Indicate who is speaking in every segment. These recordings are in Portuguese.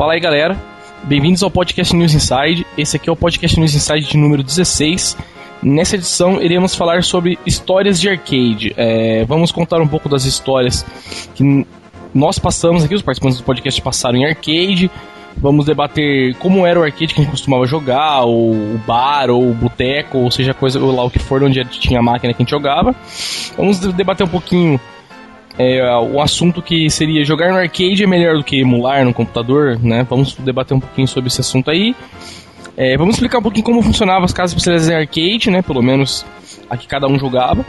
Speaker 1: Fala aí, galera. Bem-vindos ao Podcast News Inside. Esse aqui é o Podcast News Inside de número 16. Nessa edição, iremos falar sobre histórias de arcade. É, vamos contar um pouco das histórias que nós passamos aqui, os participantes do podcast passaram em arcade. Vamos debater como era o arcade que a gente costumava jogar, ou o bar, ou o boteco, ou seja, coisa ou lá o que for onde tinha a máquina que a gente jogava. Vamos debater um pouquinho é, o assunto que seria jogar no arcade é melhor do que emular no computador, né? Vamos debater um pouquinho sobre esse assunto aí. É, vamos explicar um pouquinho como funcionava as casas especializadas em arcade, né? Pelo menos a que cada um jogava.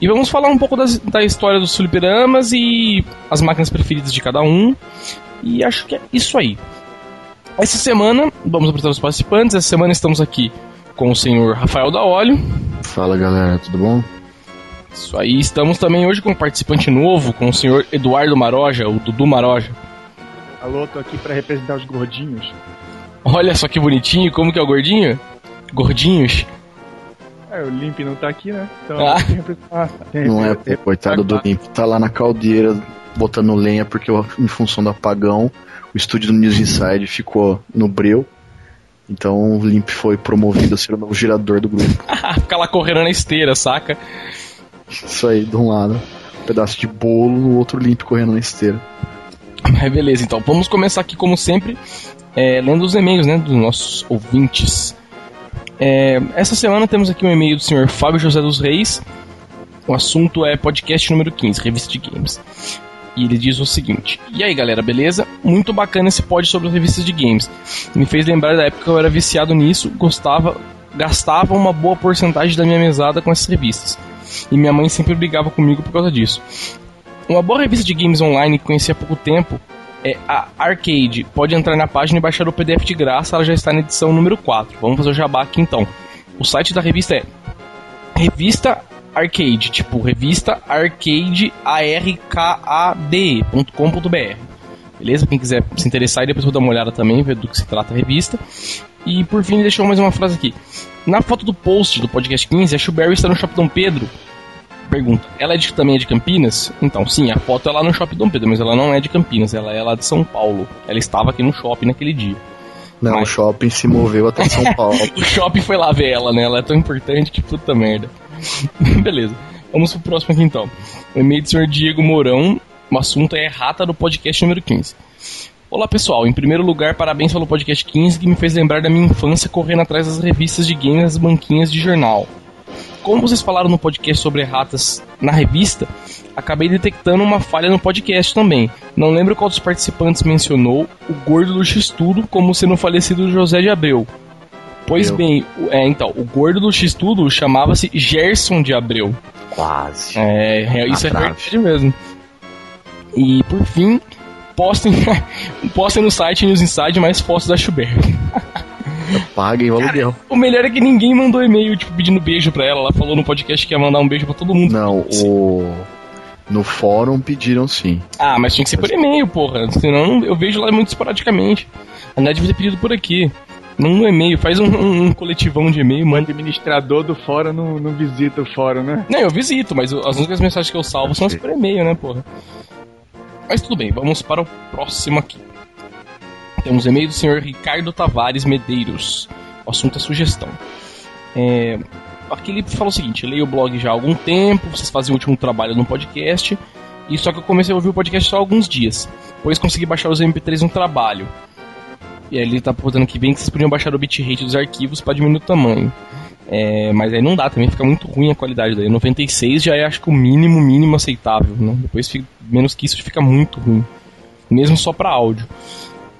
Speaker 1: E vamos falar um pouco das, da história dos fliperamas e as máquinas preferidas de cada um. E acho que é isso aí. Essa semana, vamos apresentar os participantes. Essa semana estamos aqui com o senhor Rafael da Óleo.
Speaker 2: Fala galera, tudo bom?
Speaker 1: Isso aí, estamos também hoje com um participante novo, com o senhor Eduardo Maroja, o Dudu Maroja.
Speaker 3: Alô, tô aqui para representar os gordinhos.
Speaker 1: Olha só que bonitinho, como que é o gordinho? Gordinhos.
Speaker 3: É, o Limp não tá aqui, né?
Speaker 2: Então ah. tem não é, pô, coitado do Limp, tá lá na caldeira botando lenha porque em função do apagão o estúdio do News Inside ficou no breu. Então o Limp foi promovido a ser o novo girador do grupo.
Speaker 1: Ficar lá correndo na esteira, saca?
Speaker 2: Isso aí, de um lado, um pedaço de bolo, no outro limpo correndo na esteira.
Speaker 1: Mas beleza, então vamos começar aqui como sempre, é, lendo os e-mails né, dos nossos ouvintes. É, essa semana temos aqui um e-mail do senhor Fábio José dos Reis. O assunto é podcast número 15, revista de games. E ele diz o seguinte: E aí galera, beleza? Muito bacana esse pod sobre as revistas de games. Me fez lembrar da época que eu era viciado nisso, gostava, gastava uma boa porcentagem da minha mesada com essas revistas e minha mãe sempre brigava comigo por causa disso. Uma boa revista de games online que conheci há pouco tempo é a Arcade. Pode entrar na página e baixar o PDF de graça, ela já está na edição número 4. Vamos fazer o jabá aqui então. O site da revista é Revista Arcade, tipo revista arcade arcade.com.br. Beleza? Quem quiser se interessar, depois vou dar uma olhada também, ver do que se trata a revista. E por fim, deixou mais uma frase aqui. Na foto do post do podcast 15, a Shuberry está no Shopping Dom Pedro. Pergunta, ela é de, também é de Campinas? Então, sim, a foto é lá no Shopping Dom Pedro, mas ela não é de Campinas, ela é lá de São Paulo. Ela estava aqui no shopping naquele dia.
Speaker 2: Não, mas... o shopping se moveu até São Paulo.
Speaker 1: o shopping foi lá ver ela, né? Ela é tão importante que puta merda. Beleza. Vamos pro próximo aqui então. O e-mail do senhor Diego Mourão. O assunto é rata do podcast número 15. Olá pessoal, em primeiro lugar, parabéns pelo podcast 15 que me fez lembrar da minha infância correndo atrás das revistas de games nas banquinhas de jornal. Como vocês falaram no podcast sobre ratas na revista, acabei detectando uma falha no podcast também. Não lembro qual dos participantes mencionou o gordo do X-Tudo como sendo o falecido José de Abreu. Pois Eu. bem, é, então, o gordo do X-Tudo chamava-se Gerson de Abreu.
Speaker 2: Quase.
Speaker 1: É, é isso é verdade mesmo. E por fim, postem, postem no site News Inside mais fotos da Schubert.
Speaker 2: Paguem o aluguel.
Speaker 1: O melhor é que ninguém mandou e-mail, tipo, pedindo beijo pra ela. Ela falou no podcast que ia mandar um beijo pra todo mundo.
Speaker 2: Não, o. No fórum pediram sim.
Speaker 1: Ah, mas tinha que ser por e-mail, porra. Senão eu vejo lá muito esporadicamente. A Net deve ter pedido por aqui. Não no e-mail, faz um, um, um, coletivão de e-mail, manda.
Speaker 3: O administrador do fórum não, não visita o fórum, né?
Speaker 1: Não, eu visito, mas as únicas mensagens que eu salvo são as por e-mail, né, porra? Mas tudo bem, vamos para o próximo aqui. Temos e-mail do senhor Ricardo Tavares Medeiros. O assunto é sugestão. É, aqui ele falou o seguinte: leio o blog já há algum tempo, vocês fazem o último trabalho no podcast, e só que eu comecei a ouvir o podcast só há alguns dias. Depois consegui baixar os MP3 no trabalho. E aí ele tá botando aqui bem que vocês podiam baixar o bitrate dos arquivos para diminuir o tamanho. É, mas aí não dá, também fica muito ruim a qualidade daí. 96 já é acho que o mínimo, mínimo aceitável. Né? Depois fica, menos que isso fica muito ruim. Mesmo só para áudio.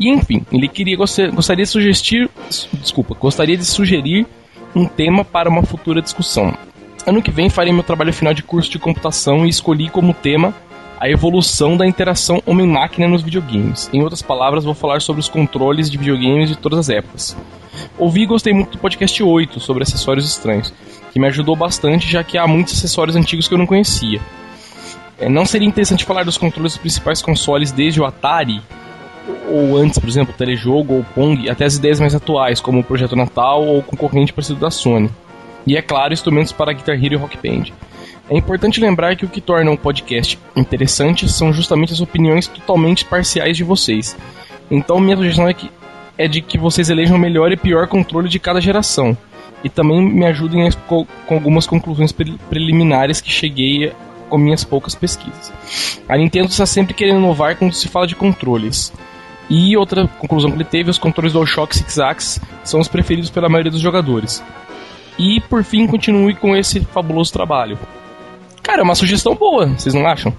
Speaker 1: E enfim, ele queria gostaria de sugerir, desculpa, gostaria de sugerir um tema para uma futura discussão. Ano que vem farei meu trabalho final de curso de computação e escolhi como tema a evolução da interação homem-máquina nos videogames. Em outras palavras, vou falar sobre os controles de videogames de todas as épocas. Ouvi e gostei muito do podcast 8 sobre acessórios estranhos, que me ajudou bastante, já que há muitos acessórios antigos que eu não conhecia. É, não seria interessante falar dos controles dos principais consoles desde o Atari, ou antes, por exemplo, o Telejogo ou Pong, até as ideias mais atuais, como o Projeto Natal ou o concorrente parecido da Sony. E é claro, instrumentos para Guitar Hero e Rock Band. É importante lembrar que o que torna um podcast interessante são justamente as opiniões totalmente parciais de vocês. Então minha sugestão é que é de que vocês elejam o melhor e pior controle de cada geração. E também me ajudem com algumas conclusões preliminares que cheguei com minhas poucas pesquisas. A Nintendo está sempre querendo inovar quando se fala de controles. E outra conclusão que ele teve, os controles DualShock 6-Axis são os preferidos pela maioria dos jogadores. E por fim, continue com esse fabuloso trabalho. Cara, é uma sugestão boa, vocês não acham?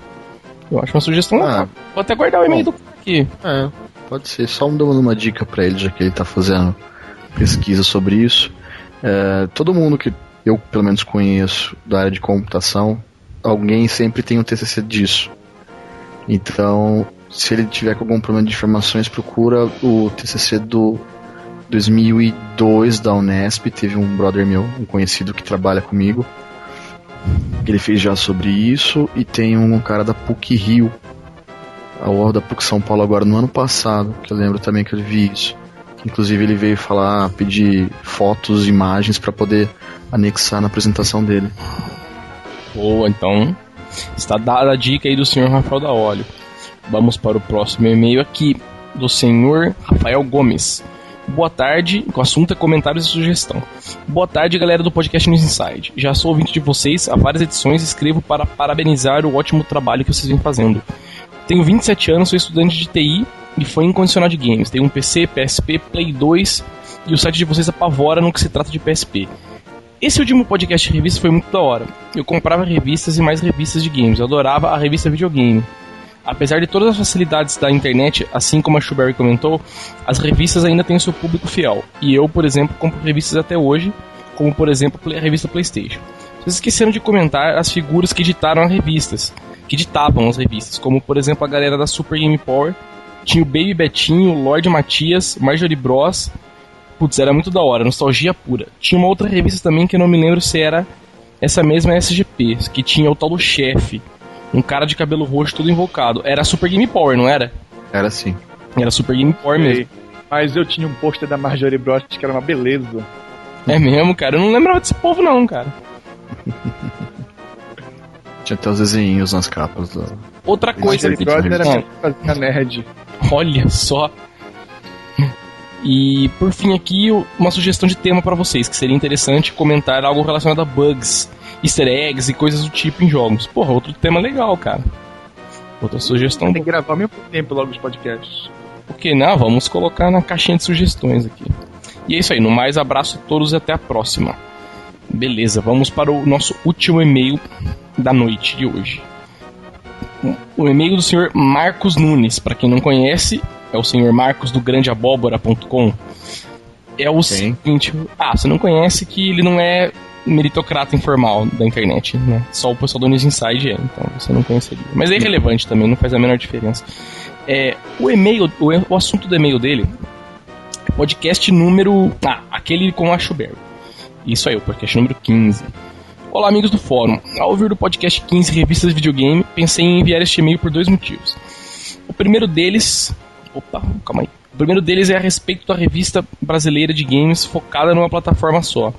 Speaker 1: Eu acho uma sugestão ah, legal. Vou até guardar o e-mail do cara aqui.
Speaker 2: É, pode ser. Só dando uma dica para ele, já que ele tá fazendo pesquisa sobre isso. É, todo mundo que eu, pelo menos, conheço da área de computação, alguém sempre tem um TCC disso. Então, se ele tiver com algum problema de informações, procura o TCC do 2002 da Unesp. Teve um brother meu, um conhecido que trabalha comigo, ele fez já sobre isso. E tem um cara da PUC Rio, a da PUC São Paulo, agora no ano passado, que eu lembro também que eu vi isso. Inclusive ele veio falar, pedir fotos, imagens para poder anexar na apresentação dele.
Speaker 1: Boa, então está dada a dica aí do senhor Rafael da Óleo. Vamos para o próximo e-mail aqui do senhor Rafael Gomes. Boa tarde, o assunto é comentários e sugestão. Boa tarde, galera do podcast News Inside. Já sou ouvinte de vocês há várias edições e escrevo para parabenizar o ótimo trabalho que vocês vêm fazendo. Tenho 27 anos, sou estudante de TI e foi incondicional de games. Tenho um PC, PSP, Play 2 e o site de vocês apavora no que se trata de PSP. Esse último podcast de revista foi muito da hora. Eu comprava revistas e mais revistas de games. Eu adorava a revista videogame. Apesar de todas as facilidades da internet, assim como a Shuberry comentou, as revistas ainda têm seu público fiel. E eu, por exemplo, compro revistas até hoje, como por exemplo a revista PlayStation. Vocês esqueceram de comentar as figuras que editaram as revistas, que editavam as revistas, como por exemplo a galera da Super Game Power, tinha o Baby Betinho, o Lord Matias, Marjorie Bros. Putz, era muito da hora, nostalgia pura. Tinha uma outra revista também que eu não me lembro se era essa mesma SGP, que tinha o tal do chefe, um cara de cabelo roxo todo invocado. Era Super Game Power, não era?
Speaker 2: Era sim.
Speaker 1: Era Super Game Power mesmo.
Speaker 3: Mas eu tinha um pôster da Marjorie Bros que era uma beleza.
Speaker 1: É mesmo, cara? Eu não lembrava desse povo não, cara.
Speaker 2: tinha até os desenhos nas capas. Do...
Speaker 1: Outra coisa...
Speaker 3: Marjorie Bros era minha nerd.
Speaker 1: Olha só. E por fim aqui, uma sugestão de tema para vocês, que seria interessante comentar algo relacionado a bugs easter eggs e coisas do tipo em jogos. Porra, outro tema legal, cara. Outra sugestão.
Speaker 3: Tem que gravar ao mesmo tempo logo os podcasts.
Speaker 1: Por que não? Vamos colocar na caixinha de sugestões aqui. E é isso aí, no mais, abraço a todos e até a próxima. Beleza, vamos para o nosso último e-mail da noite de hoje. O e-mail do senhor Marcos Nunes, para quem não conhece, é o senhor Marcos do grandeabóbora.com. É o Sim. seguinte, ah, você não conhece que ele não é meritocrata informal da internet, né? Só o pessoal do News Inside é, então você não conheceria. Mas é irrelevante também, não faz a menor diferença. É, o e-mail, o, o assunto do e-mail dele é podcast número. Ah, aquele com a Schubert. Isso aí, o podcast número 15. Olá, amigos do fórum. Ao ouvir do podcast 15 Revistas de Videogame, pensei em enviar este e-mail por dois motivos. O primeiro deles. Opa, calma aí. O primeiro deles é a respeito da revista brasileira de games focada numa plataforma só.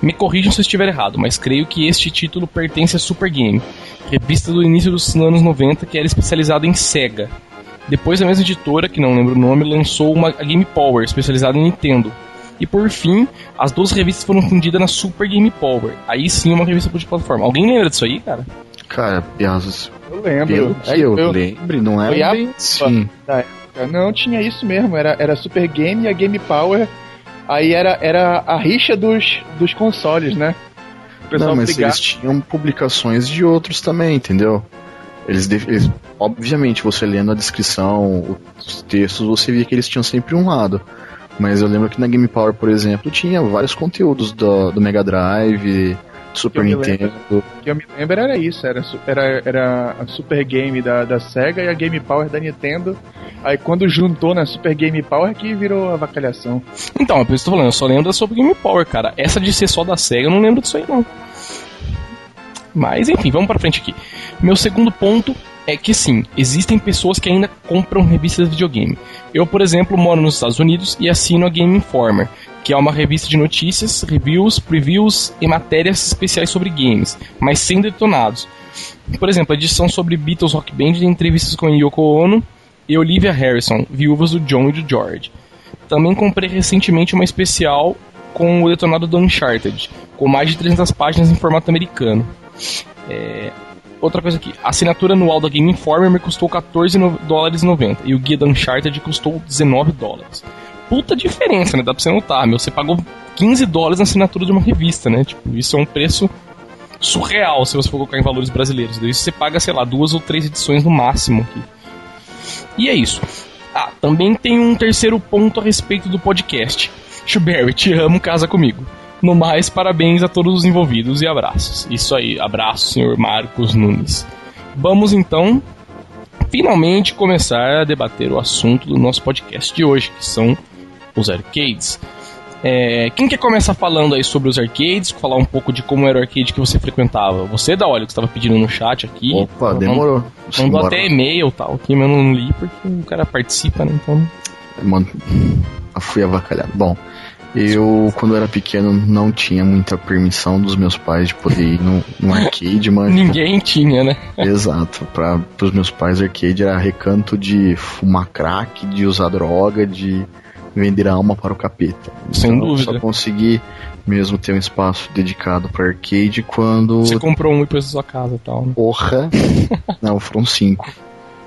Speaker 1: Me corrijam se eu estiver errado, mas creio que este título pertence à Super Game, revista do início dos anos 90 que era especializada em Sega. Depois a mesma editora, que não lembro o nome, lançou uma Game Power, especializada em Nintendo. E por fim, as duas revistas foram fundidas na Super Game Power. Aí sim uma revista de plataforma. Alguém lembra disso aí, cara?
Speaker 2: Cara, Piazos.
Speaker 3: Eu lembro. Pelo
Speaker 2: que eu, eu lembro, não era bem sim.
Speaker 3: Da não, tinha isso mesmo. Era, era Super Game e a Game Power. Aí era, era a rixa dos, dos consoles, né?
Speaker 2: Não, mas eles tinham publicações de outros também, entendeu? Eles, eles, obviamente, você lendo a descrição, os textos, você via que eles tinham sempre um lado. Mas eu lembro que na Game Power, por exemplo, tinha vários conteúdos do, do Mega Drive, Super que Nintendo.
Speaker 3: O que eu me lembro era isso, era, era, era a Super Game da, da Sega e a Game Power da Nintendo. Aí quando juntou na Super Game Power que virou a vacalhação.
Speaker 1: Então, é por isso que eu tô falando, eu só lembro da Super Game Power, cara. Essa de ser só da Sega eu não lembro disso aí não. Mas enfim, vamos para frente aqui. Meu segundo ponto é que sim, existem pessoas que ainda compram revistas de videogame. Eu, por exemplo, moro nos Estados Unidos e assino a Game Informer, que é uma revista de notícias, reviews, previews e matérias especiais sobre games, mas sem detonados. Por exemplo, a edição sobre Beatles Rock Band tem entrevistas com Yoko Ono e Olivia Harrison, viúvas do John e do George. Também comprei recentemente uma especial com o detonado do Uncharted, com mais de 300 páginas em formato americano. É, outra coisa aqui, a assinatura anual da Game Informer me custou 14 dólares 90 e o guia da Uncharted custou 19 dólares. Puta diferença, né? Dá pra você notar, meu. Você pagou 15 dólares na assinatura de uma revista, né? Tipo, isso é um preço surreal se você for colocar em valores brasileiros. Daí você paga, sei lá, duas ou três edições no máximo aqui. E é isso. Ah, também tem um terceiro ponto a respeito do podcast. Shuberry, te amo, casa comigo. No mais, parabéns a todos os envolvidos e abraços. Isso aí, abraço, senhor Marcos Nunes. Vamos então, finalmente, começar a debater o assunto do nosso podcast de hoje, que são os arcades. É, quem quer começar falando aí sobre os arcades, falar um pouco de como era o arcade que você frequentava? Você, da Olha, que estava pedindo no chat aqui.
Speaker 2: Opa, demorou.
Speaker 1: Mandou até e-mail e tal, aqui, mas eu não li porque o cara participa, né? Então.
Speaker 2: Mano, fui avacalhado. Bom, eu, quando era pequeno, não tinha muita permissão dos meus pais de poder ir no, arcade, mas.
Speaker 1: Ninguém tinha, né?
Speaker 2: Exato. Para os meus pais, arcade era recanto de fumar crack, de usar droga, de vender a alma para o capeta.
Speaker 1: Sem então, dúvida.
Speaker 2: Só consegui mesmo ter um espaço dedicado para arcade quando.
Speaker 1: Você comprou um e pôs na sua casa e tal. Né?
Speaker 2: Porra! Não, foram cinco.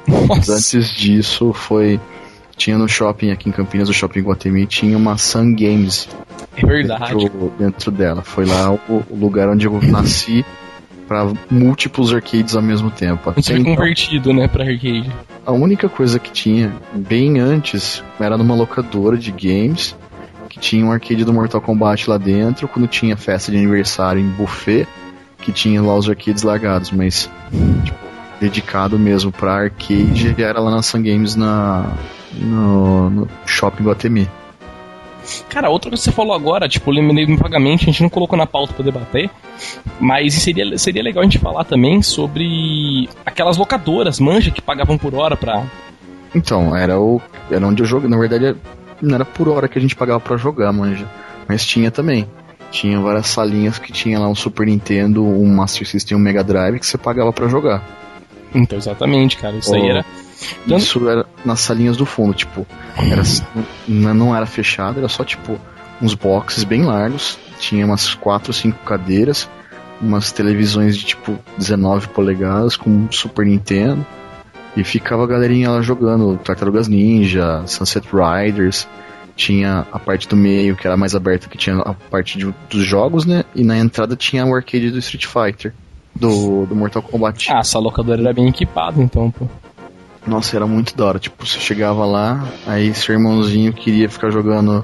Speaker 2: Mas antes disso foi. Tinha no shopping aqui em Campinas, o shopping Guatemi, tinha uma Sun Games.
Speaker 1: É verdade.
Speaker 2: Dentro, dentro dela. Foi lá o, o lugar onde eu nasci para múltiplos arcades ao mesmo tempo.
Speaker 1: Até foi então, convertido, né, para arcade.
Speaker 2: A única coisa que tinha bem antes era numa locadora de games que tinha um arcade do Mortal Kombat lá dentro, quando tinha festa de aniversário em buffet, que tinha lá os arcades largados, mas tipo, dedicado mesmo para arcade era lá na Sun Games na no, no Shopping Guatemi.
Speaker 1: Cara, outra coisa que você falou agora, tipo, lembrei vagamente, a gente não colocou na pauta pra debater, mas seria, seria legal a gente falar também sobre aquelas locadoras, manja, que pagavam por hora pra.
Speaker 2: Então, era o. Era onde eu joguei. Na verdade, não era por hora que a gente pagava para jogar, manja. Mas tinha também. Tinha várias salinhas que tinha lá um Super Nintendo, um Master System, um Mega Drive que você pagava para jogar.
Speaker 1: Então, exatamente, cara. Isso oh. aí era
Speaker 2: isso era nas salinhas do fundo, tipo, era, não era fechado, era só tipo uns boxes bem largos, tinha umas 4 ou 5 cadeiras, umas televisões de tipo 19 polegadas com Super Nintendo, e ficava a galerinha lá jogando Tartarugas Ninja, Sunset Riders, tinha a parte do meio que era mais aberta, que tinha a parte de, dos jogos, né? E na entrada tinha o arcade do Street Fighter, do, do Mortal Kombat.
Speaker 1: Ah, essa locadora era bem equipada então, pô.
Speaker 2: Nossa, era muito da hora. Tipo, você chegava lá, aí seu irmãozinho queria ficar jogando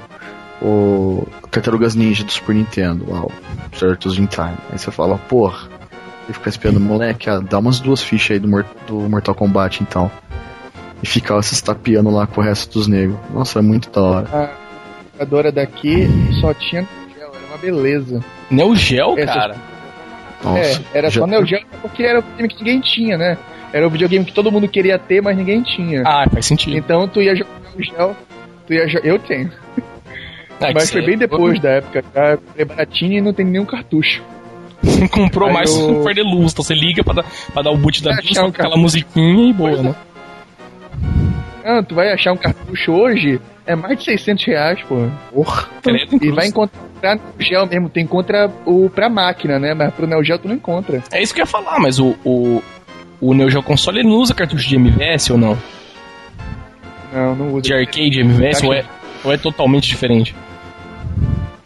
Speaker 2: o Tartarugas Ninja do Super Nintendo, lá, o Turtles in Time. Aí você fala, porra, e ficar espiando moleque, ah, dá umas duas fichas aí do, do Mortal Kombat então. E ficava se estapeando lá com o resto dos negros. Nossa, é muito da hora.
Speaker 3: A jogadora daqui só tinha Geo, era uma beleza.
Speaker 1: Neo Geo, Essa... cara?
Speaker 3: Nossa, é, era já... só Neo Geo porque era o time que ninguém tinha, né? Era o videogame que todo mundo queria ter, mas ninguém tinha.
Speaker 1: Ah, faz sentido.
Speaker 3: Então tu ia jogar o gel, tu ia Eu tenho. É mas foi bem depois da época. Já é baratinho e não tem nenhum cartucho.
Speaker 1: Comprou Aí mais eu... um par de luz, então você liga pra dar, pra dar o boot da bicha, um aquela musiquinha e boa, né?
Speaker 3: Não, tu vai achar um cartucho hoje, é mais de 600 reais, pô. Porra. E vai encontrar no gel mesmo, tu encontra o pra máquina, né? Mas pro Neo Geo tu não encontra.
Speaker 1: É isso que eu ia falar, mas o, o, o Neo Geo Console não usa cartucho de MVS ou não?
Speaker 3: Não, não usa.
Speaker 1: De arcade MVS ou é, ou é totalmente diferente?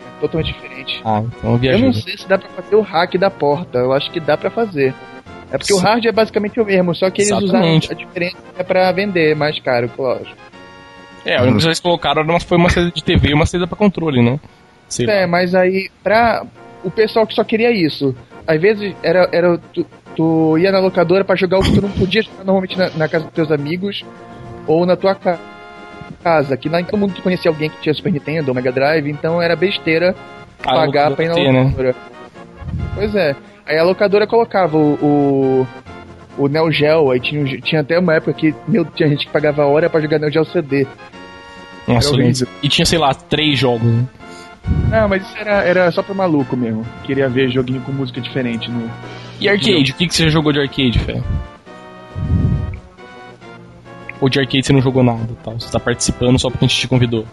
Speaker 3: É totalmente diferente.
Speaker 1: Ah, então eu viajei.
Speaker 3: Eu não sei se dá pra fazer o hack da porta, eu acho que dá pra fazer. É porque Sim. o hard é basicamente o mesmo, só que eles Exatamente. usaram a diferença pra vender mais caro, lógico.
Speaker 1: É, a única coisa que eles colocaram foi uma saída de TV e uma saída pra controle, né?
Speaker 3: É, lá. mas aí, pra o pessoal que só queria isso, às vezes era, era tu, tu ia na locadora para jogar o que tu não podia jogar normalmente na, na, casa dos teus amigos ou na tua ca casa. Que nem todo mundo que conhecia alguém que tinha Super Nintendo ou Mega Drive, então era besteira ah, pagar pra ir na né? locadora. Né? Pois é. Aí a locadora colocava o, o, o Neo Geo, aí tinha, tinha até uma época que, meu, tinha gente que pagava hora para jogar Neo Geo CD.
Speaker 1: Nossa, e tinha, sei lá, três jogos, né?
Speaker 3: Não, mas isso era, era só pra maluco mesmo. Queria ver joguinho com música diferente no,
Speaker 1: e arcade? O que, que você já jogou de arcade, Fé? Ou de arcade você não jogou nada tal? Você tá participando só porque a gente te convidou?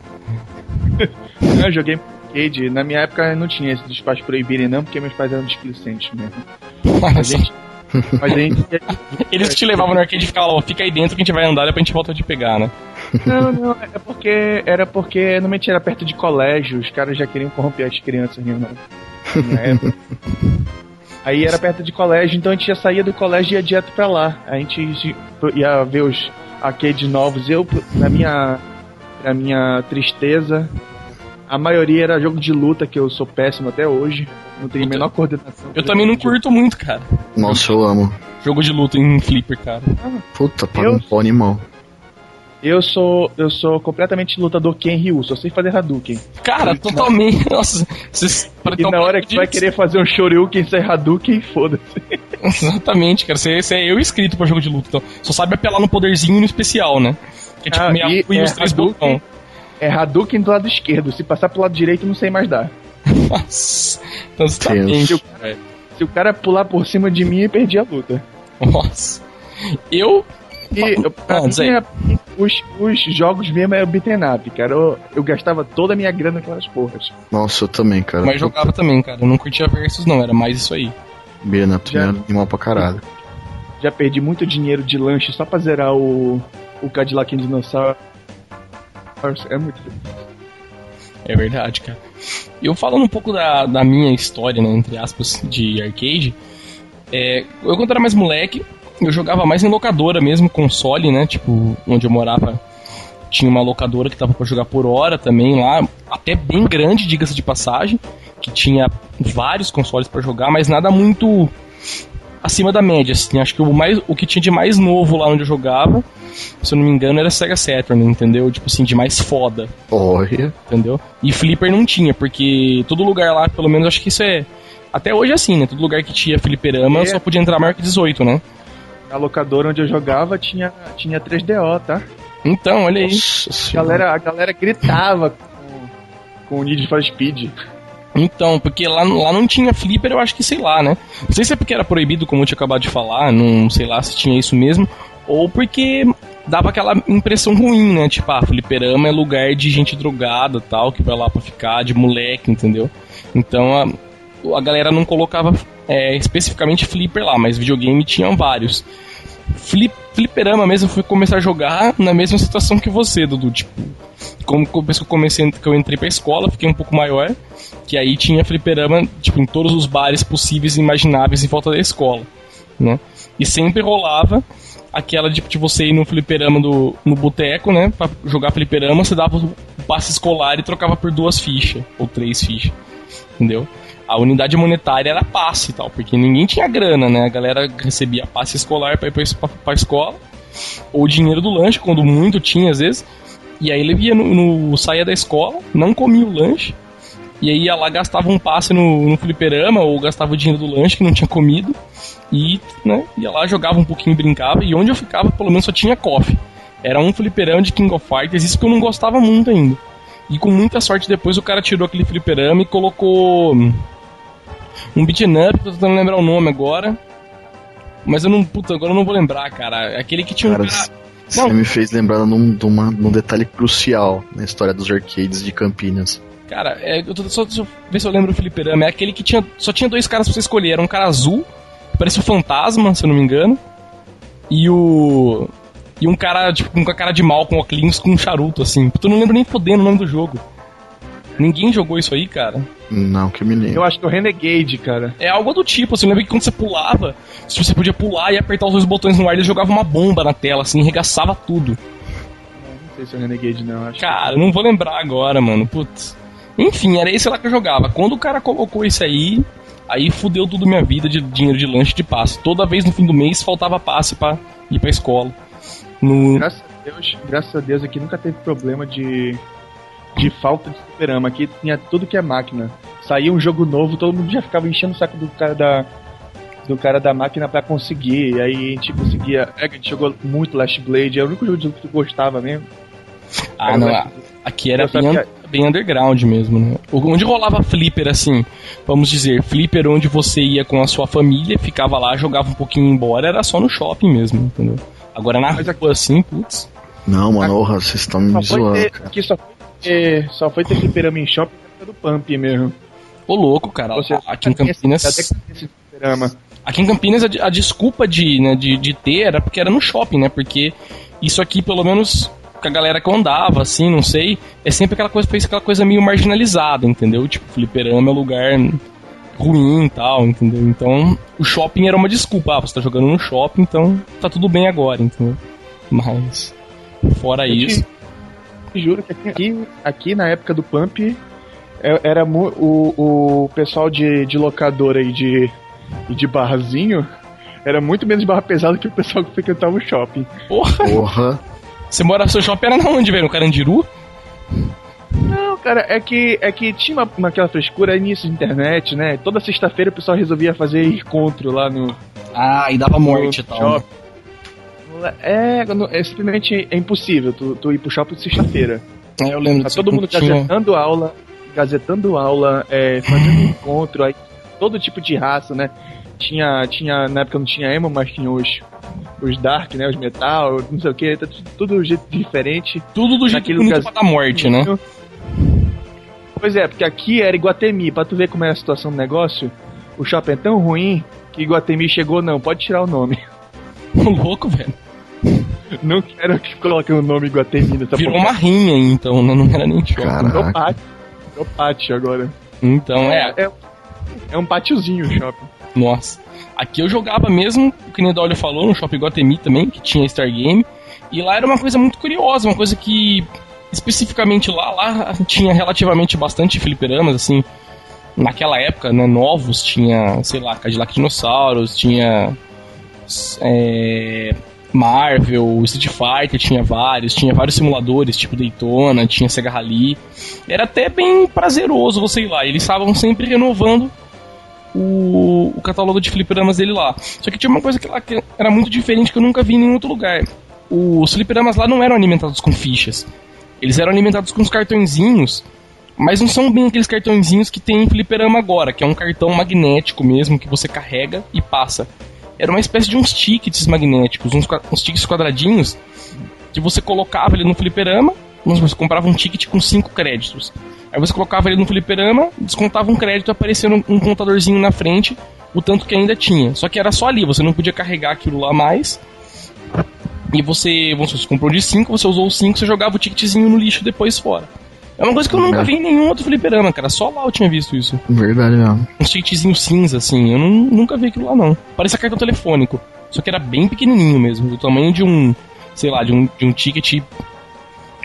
Speaker 3: eu joguei arcade. Na minha época não tinha esse dos pais proibirem, não, porque meus pais eram displicentes mesmo. Mas a gente,
Speaker 1: mas a gente... Eles te levavam no arcade e ficavam lá, fica aí dentro que a gente vai andar e depois a gente volta a te pegar, né?
Speaker 3: Não, não, é porque era porque normalmente era perto de colégio, os caras já queriam corromper as crianças né, na época. Aí era perto de colégio, então a gente já saía do colégio e ia direto pra lá. A gente ia ver os arcades novos. Eu, na minha, na minha tristeza, a maioria era jogo de luta, que eu sou péssimo até hoje. Não tenho a menor coordenação.
Speaker 1: Eu também não curto muito, cara.
Speaker 2: Nossa, eu amo.
Speaker 1: Jogo de luta em flipper, cara.
Speaker 2: Puta, para eu... um animal.
Speaker 3: Eu sou eu sou completamente lutador Ken Ryu, só sei fazer Hadouken.
Speaker 1: Cara, totalmente. Nossa, vocês,
Speaker 3: e na hora que vai querer fazer um Shoryuken sem Hadouken, foda-se.
Speaker 1: Exatamente, cara. Você, você é eu escrito pra jogo de luta, então. Só sabe apelar no poderzinho e no especial, né?
Speaker 3: Que é tipo ah, meia e, e é os três Hadouken, É Hadouken do lado esquerdo. Se passar pro lado direito, não sei mais dar.
Speaker 1: Nossa. Então você tá bem,
Speaker 3: se, o cara, se o cara pular por cima de mim, eu perdi a luta.
Speaker 1: Nossa. Eu
Speaker 3: e pra mim, os, os jogos mesmo é o beat'em up, cara. Eu, eu gastava toda a minha grana naquelas porras.
Speaker 2: Nossa, eu também, cara.
Speaker 1: Mas jogava também, cara. Eu não curtia versus, não. Era mais isso aí.
Speaker 2: Beat'em up era animal pra caralho.
Speaker 3: Já perdi muito dinheiro de lanche só pra zerar o, o Cadillac Dinossauro. É muito
Speaker 1: É verdade, cara. Eu falando um pouco da, da minha história, né, entre aspas, de arcade, é, eu quando era mais moleque, eu jogava mais em locadora mesmo, console, né? Tipo, onde eu morava tinha uma locadora que tava para jogar por hora também lá, até bem grande, diga-se de passagem, que tinha vários consoles para jogar, mas nada muito acima da média, assim. Acho que o mais o que tinha de mais novo lá onde eu jogava, se eu não me engano, era Sega Saturn, entendeu? Tipo assim, de mais foda.
Speaker 2: Olha.
Speaker 1: Entendeu? E Flipper não tinha, porque todo lugar lá, pelo menos acho que isso é até hoje é assim, né? Todo lugar que tinha fliperama é. só podia entrar maior que 18, né?
Speaker 3: A locadora onde eu jogava tinha, tinha 3DO, tá?
Speaker 1: Então, olha aí.
Speaker 3: A galera, a galera gritava com, com o Need for Speed.
Speaker 1: Então, porque lá, lá não tinha flipper, eu acho que sei lá, né? Não sei se é porque era proibido, como eu tinha acabado de falar, não sei lá se tinha isso mesmo, ou porque dava aquela impressão ruim, né? Tipo, ah, fliperama é lugar de gente drogada tal, que vai lá pra ficar, de moleque, entendeu? Então a, galera não colocava é, especificamente flipper lá, mas videogame tinham vários. Flip, fliperama mesmo fui começar a jogar na mesma situação que você, Dudu. Tipo, como depois que eu comecei, que eu entrei pra escola, fiquei um pouco maior, que aí tinha fliperama, tipo, em todos os bares possíveis e imagináveis em volta da escola, né? E sempre rolava aquela de, de você ir no fliperama do, no boteco, né? Pra jogar fliperama, você dava o passe escolar e trocava por duas fichas, ou três fichas, entendeu? A unidade monetária era passe e tal, porque ninguém tinha grana, né? A galera recebia passe escolar para ir pra, escola, ou dinheiro do lanche, quando muito tinha às vezes. E aí ele ia no, no saía da escola, não comia o lanche, e aí ia lá gastava um passe no, no fliperama, ou gastava o dinheiro do lanche que não tinha comido, e né, ia lá, jogava um pouquinho, brincava, e onde eu ficava, pelo menos só tinha coffee. Era um fliperama de King of Fighters, isso que eu não gostava muito ainda. E com muita sorte depois o cara tirou aquele fliperama e colocou um beat'em up, tô tentando lembrar o nome agora. Mas eu não. Puta, agora eu não vou lembrar, cara. Aquele que tinha cara, um. Cara...
Speaker 2: Você me fez lembrar num, numa, num detalhe crucial na história dos arcades de Campinas.
Speaker 1: Cara, é, eu tô só deixa eu ver se eu lembro o fliperama. É aquele que tinha, só tinha dois caras pra você escolher. Era um cara azul, que parecia um fantasma, se eu não me engano. E o. E um cara, tipo, com a cara de mal, com óculos, com um charuto, assim. Eu não lembro nem fodendo o nome do jogo. Ninguém jogou isso aí, cara?
Speaker 2: Não, que me lembro.
Speaker 3: Eu acho que é o Renegade, cara.
Speaker 1: É algo do tipo, assim, lembra que quando você pulava, você podia pular e apertar os dois botões no ar, ele jogava uma bomba na tela, assim, arregaçava tudo.
Speaker 3: Não sei se é o Renegade, não, acho.
Speaker 1: Cara, não vou lembrar agora, mano, putz. Enfim, era esse lá que eu jogava. Quando o cara colocou isso aí, aí fudeu tudo minha vida de dinheiro de lanche de passe. Toda vez no fim do mês faltava passe para ir pra escola.
Speaker 3: No... Graças a Deus, graças a Deus aqui nunca teve problema de de falta de superama. Aqui tinha tudo que é máquina. Saía um jogo novo, todo mundo já ficava enchendo o saco do cara da, do cara da máquina para conseguir. E aí a gente conseguia. É que a gente jogou muito Last Blade, é o único jogo de que eu gostava mesmo.
Speaker 1: Ah, era não. Last... Aqui era bem, sabia... bem underground mesmo, né? Onde rolava flipper, assim, vamos dizer, flipper onde você ia com a sua família, ficava lá, jogava um pouquinho embora, era só no shopping mesmo, entendeu? Agora na Mas rua, aqui... assim, putz.
Speaker 2: Não, mano, vocês estão me zoando.
Speaker 3: Aqui só foi, ter, só foi ter fliperama em shopping do Pump mesmo.
Speaker 1: Ô louco, cara. Você, aqui em Campinas. Aqui em Campinas a, a desculpa de, né, de, de ter era porque era no shopping, né? Porque isso aqui, pelo menos com a galera que eu andava, assim, não sei, é sempre aquela coisa, fez aquela coisa meio marginalizada, entendeu? Tipo, fliperama é lugar ruim e tal, entendeu? Então, o shopping era uma desculpa. Ah, você tá jogando no shopping, então tá tudo bem agora, entendeu? Mas, fora eu isso.
Speaker 3: Te, juro que aqui, aqui na época do Pump, é, era o, o pessoal de, de locadora e de, e de barzinho era muito menos barra pesada que o pessoal que frequentava o shopping.
Speaker 1: Porra! Porra! Você mora, seu shopping era na onde, velho? No Carandiru?
Speaker 3: Não, cara, é que, é que tinha uma, uma aquela frescura início de internet, né? Toda sexta-feira o pessoal resolvia fazer encontro lá no.
Speaker 1: Ah, e dava morte e tal. Né?
Speaker 3: É, é simplesmente é impossível tu, tu ir pro shopping sexta-feira.
Speaker 1: É, eu lembro
Speaker 3: tá todo mundo tinha... gazetando aula, gazetando aula, é, fazendo encontro, aí todo tipo de raça, né? Tinha, tinha, na época não tinha emo, mas tinha os, os dark, né? Os metal, não sei o que, tá tudo do jeito diferente.
Speaker 1: Tudo do jeito bonito lugar... da morte, né?
Speaker 3: Pois é, porque aqui era Iguatemi, pra tu ver como é a situação do negócio, o shopping é tão ruim que Iguatemi chegou, não, pode tirar o nome.
Speaker 1: Ô louco, velho.
Speaker 3: Não quero que coloquem o nome Iguatemi nessa
Speaker 1: Virou porra. uma rinha, então, né? Não era nem shopping.
Speaker 3: Caraca. Virou pátio. Virou pátio agora.
Speaker 1: Então, é.
Speaker 3: É, é um pátiozinho o shopping.
Speaker 1: Nossa. Aqui eu jogava mesmo, o que o Nedolio falou, no Shopping Guatemi também, que tinha Star Game. E lá era uma coisa muito curiosa, uma coisa que especificamente lá, lá tinha relativamente bastante fliperamas, assim, naquela época, né, novos, tinha, sei lá, Cadillac Dinossauros, tinha é, Marvel, Street Fighter, tinha vários, tinha vários simuladores, tipo Daytona, tinha Sega Rally. Era até bem prazeroso você ir lá, eles estavam sempre renovando o, o catálogo de fliperamas dele lá. Só que tinha uma coisa que lá que era muito diferente que eu nunca vi em nenhum outro lugar. Os fliperamas lá não eram alimentados com fichas. Eles eram alimentados com uns cartõezinhos, mas não são bem aqueles cartõezinhos que tem em fliperama agora, que é um cartão magnético mesmo, que você carrega e passa. Era uma espécie de uns tickets magnéticos, uns, uns tickets quadradinhos, que você colocava ali no fliperama, você comprava um ticket com 5 créditos. Aí você colocava ele no fliperama, descontava um crédito, aparecia um, um contadorzinho na frente, o tanto que ainda tinha. Só que era só ali, você não podia carregar aquilo lá mais. E você, você comprou de 5, você usou os 5, você jogava o ticketzinho no lixo depois fora. É uma coisa que eu nunca vi em nenhum outro fliperama, cara. Só lá eu tinha visto isso.
Speaker 2: Verdade mesmo.
Speaker 1: Um ticketzinho cinza, assim. Eu não, nunca vi aquilo lá, não. Parecia cartão telefônico. Só que era bem pequenininho mesmo. Do tamanho de um, sei lá, de um, de um ticket